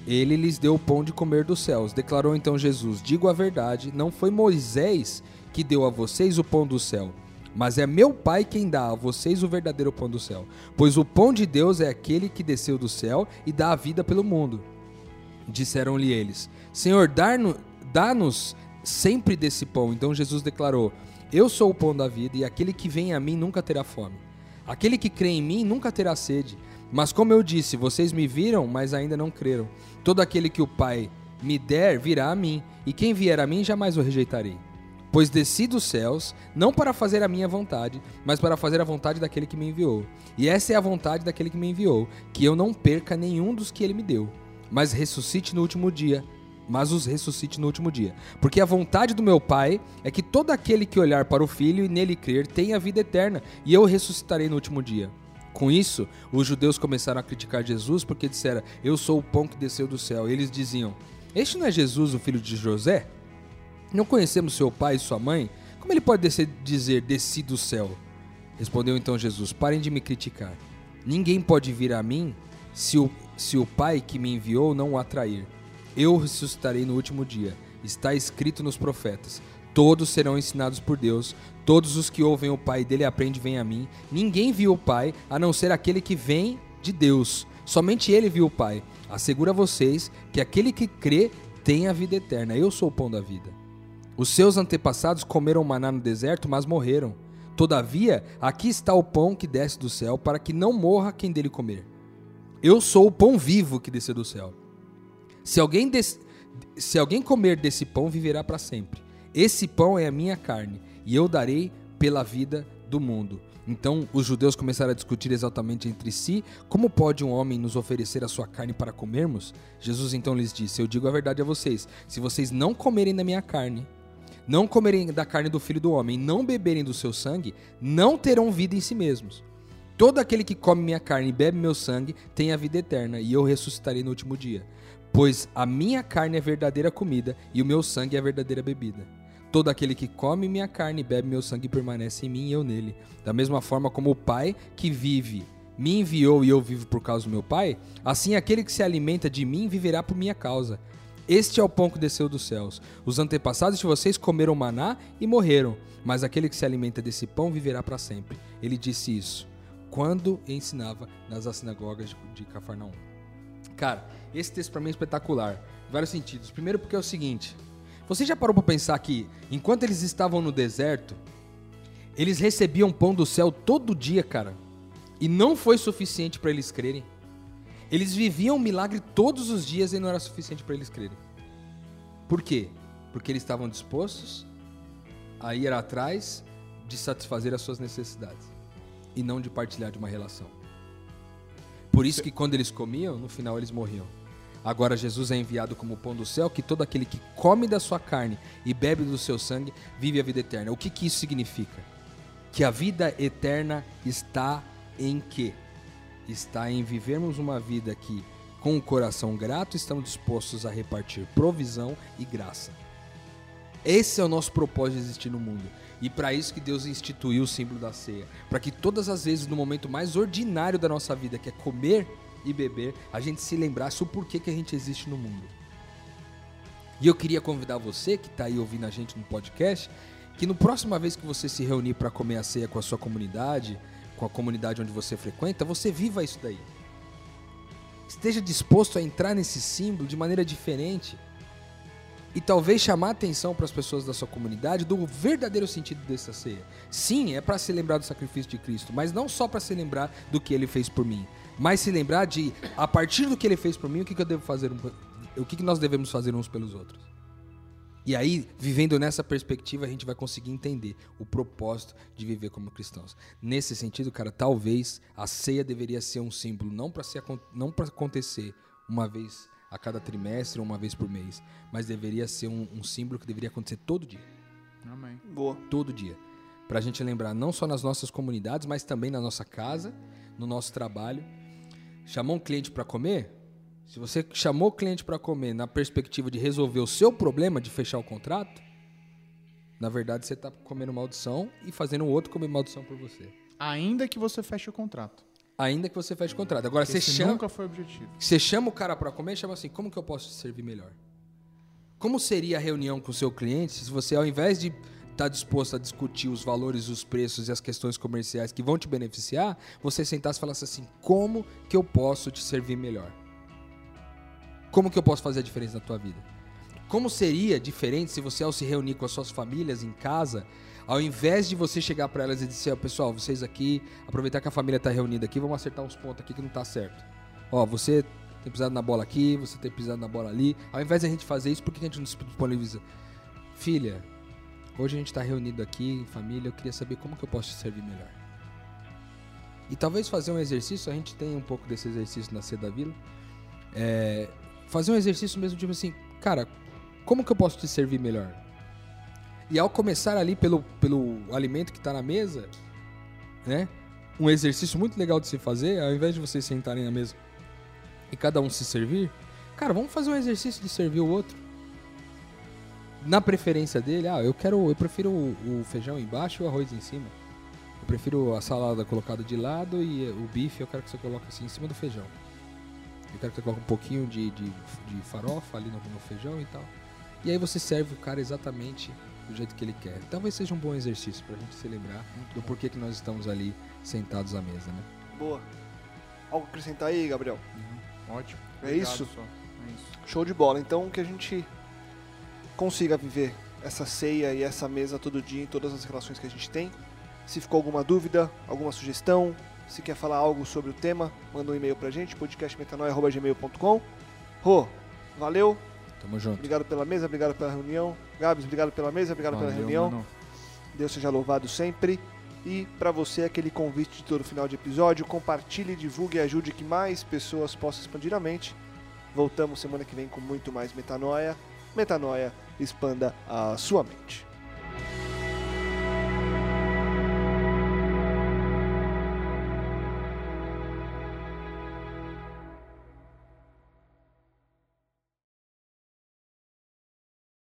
Ele lhes deu o pão de comer dos céus. Declarou então Jesus: Digo a verdade, não foi Moisés que deu a vocês o pão do céu, mas é meu Pai quem dá a vocês o verdadeiro pão do céu. Pois o pão de Deus é aquele que desceu do céu e dá a vida pelo mundo. Disseram-lhe eles: Senhor, dá-nos sempre desse pão. Então Jesus declarou: Eu sou o pão da vida, e aquele que vem a mim nunca terá fome. Aquele que crê em mim nunca terá sede. Mas como eu disse, vocês me viram, mas ainda não creram. Todo aquele que o Pai me der virá a mim, e quem vier a mim jamais o rejeitarei. Pois desci dos céus, não para fazer a minha vontade, mas para fazer a vontade daquele que me enviou. E essa é a vontade daquele que me enviou, que eu não perca nenhum dos que ele me deu, mas ressuscite no último dia. Mas os ressuscite no último dia. Porque a vontade do meu Pai é que todo aquele que olhar para o Filho e nele crer tenha vida eterna, e eu ressuscitarei no último dia. Com isso, os judeus começaram a criticar Jesus porque disseram: Eu sou o pão que desceu do céu. E eles diziam: Este não é Jesus, o filho de José? Não conhecemos seu pai e sua mãe? Como ele pode descer, dizer: Desci do céu? Respondeu então Jesus: Parem de me criticar. Ninguém pode vir a mim se o, se o Pai que me enviou não o atrair. Eu ressuscitarei no último dia. Está escrito nos profetas. Todos serão ensinados por Deus. Todos os que ouvem o Pai dele aprendem vêm a mim. Ninguém viu o Pai, a não ser aquele que vem de Deus. Somente ele viu o Pai. Asseguro a vocês que aquele que crê tem a vida eterna. Eu sou o pão da vida. Os seus antepassados comeram maná no deserto, mas morreram. Todavia, aqui está o pão que desce do céu, para que não morra quem dele comer. Eu sou o pão vivo que desceu do céu. Se alguém, des... Se alguém comer desse pão, viverá para sempre. Esse pão é a minha carne, e eu darei pela vida do mundo. Então os judeus começaram a discutir exatamente entre si: como pode um homem nos oferecer a sua carne para comermos? Jesus então lhes disse: Eu digo a verdade a vocês: se vocês não comerem da minha carne, não comerem da carne do filho do homem, não beberem do seu sangue, não terão vida em si mesmos. Todo aquele que come minha carne e bebe meu sangue tem a vida eterna, e eu ressuscitarei no último dia. Pois a minha carne é verdadeira comida e o meu sangue é verdadeira bebida. Todo aquele que come minha carne e bebe meu sangue permanece em mim e eu nele. Da mesma forma como o Pai que vive me enviou e eu vivo por causa do meu Pai, assim aquele que se alimenta de mim viverá por minha causa. Este é o pão que desceu dos céus. Os antepassados de vocês comeram maná e morreram, mas aquele que se alimenta desse pão viverá para sempre. Ele disse isso quando ensinava nas sinagogas de Cafarnaum. Cara, esse texto para mim é espetacular. Em vários sentidos. Primeiro porque é o seguinte, você já parou para pensar que, enquanto eles estavam no deserto, eles recebiam pão do céu todo dia, cara, e não foi suficiente para eles crerem? Eles viviam um milagre todos os dias e não era suficiente para eles crerem. Por quê? Porque eles estavam dispostos a ir atrás de satisfazer as suas necessidades e não de partilhar de uma relação. Por isso que quando eles comiam, no final eles morriam. Agora Jesus é enviado como pão do céu, que todo aquele que come da sua carne e bebe do seu sangue vive a vida eterna. O que, que isso significa? Que a vida eterna está em quê? Está em vivermos uma vida que, com o coração grato, estamos dispostos a repartir provisão e graça. Esse é o nosso propósito de existir no mundo. E para isso que Deus instituiu o símbolo da ceia. Para que todas as vezes, no momento mais ordinário da nossa vida, que é comer e beber, a gente se lembrasse o porquê que a gente existe no mundo. E eu queria convidar você que está aí ouvindo a gente no podcast que no próxima vez que você se reunir para comer a ceia com a sua comunidade, com a comunidade onde você frequenta, você viva isso daí. Esteja disposto a entrar nesse símbolo de maneira diferente e talvez chamar atenção para as pessoas da sua comunidade do verdadeiro sentido dessa ceia. Sim, é para se lembrar do sacrifício de Cristo, mas não só para se lembrar do que ele fez por mim, mas se lembrar de a partir do que ele fez por mim, o que, que eu devo fazer, o que, que nós devemos fazer uns pelos outros. E aí, vivendo nessa perspectiva, a gente vai conseguir entender o propósito de viver como cristãos. Nesse sentido, cara, talvez a ceia deveria ser um símbolo não para não para acontecer uma vez a cada trimestre ou uma vez por mês, mas deveria ser um, um símbolo que deveria acontecer todo dia. Amém. Boa. Todo dia. Para a gente lembrar não só nas nossas comunidades, mas também na nossa casa, no nosso trabalho. Chamou um cliente para comer? Se você chamou o cliente para comer na perspectiva de resolver o seu problema de fechar o contrato, na verdade você está comendo maldição e fazendo o outro comer maldição por você. Ainda que você feche o contrato. Ainda que você feche o contrato. Agora você Esse chama, nunca foi o objetivo. você chama o cara para comer e chama assim: como que eu posso te servir melhor? Como seria a reunião com o seu cliente se você, ao invés de estar disposto a discutir os valores, os preços e as questões comerciais que vão te beneficiar, você sentasse e falasse assim: como que eu posso te servir melhor? Como que eu posso fazer a diferença na tua vida? Como seria diferente se você, ao se reunir com as suas famílias em casa, ao invés de você chegar para elas e dizer, ó, pessoal, vocês aqui, aproveitar que a família está reunida aqui, vamos acertar uns pontos aqui que não tá certo. Ó, você tem pisado na bola aqui, você tem pisado na bola ali. Ao invés de a gente fazer isso, por que a gente não se disponibiliza? Filha, hoje a gente está reunido aqui em família, eu queria saber como que eu posso te servir melhor. E talvez fazer um exercício, a gente tem um pouco desse exercício na C da Vila. É, fazer um exercício mesmo, tipo assim, cara, como que eu posso te servir melhor? E ao começar ali pelo, pelo alimento que está na mesa, né? Um exercício muito legal de se fazer, ao invés de vocês sentarem na mesa e cada um se servir, cara, vamos fazer um exercício de servir o outro. Na preferência dele, ah, eu quero, eu prefiro o, o feijão embaixo e o arroz em cima. Eu prefiro a salada colocada de lado e o bife eu quero que você coloque assim em cima do feijão. Eu quero que você coloque um pouquinho de, de, de farofa ali no, no feijão e tal. E aí você serve o cara exatamente do jeito que ele quer. Talvez seja um bom exercício pra gente se lembrar do porquê que nós estamos ali sentados à mesa, né? Boa. Algo a acrescentar aí, Gabriel? Ótimo. É isso? É isso. Show de bola. Então que a gente consiga viver essa ceia e essa mesa todo dia em todas as relações que a gente tem. Se ficou alguma dúvida, alguma sugestão, se quer falar algo sobre o tema, manda um e-mail pra gente, podcastmetanoia.gmail.com. Rô, valeu, Tamo junto. obrigado pela mesa, obrigado pela reunião. Gabs, obrigado pela mesa, obrigado pela Valeu, reunião. mano. Deus seja louvado sempre. E para você, aquele convite de todo final de episódio, compartilhe, divulgue e ajude que mais pessoas possam expandir a mente. Voltamos semana que vem com muito mais metanoia. Metanoia, expanda a sua mente.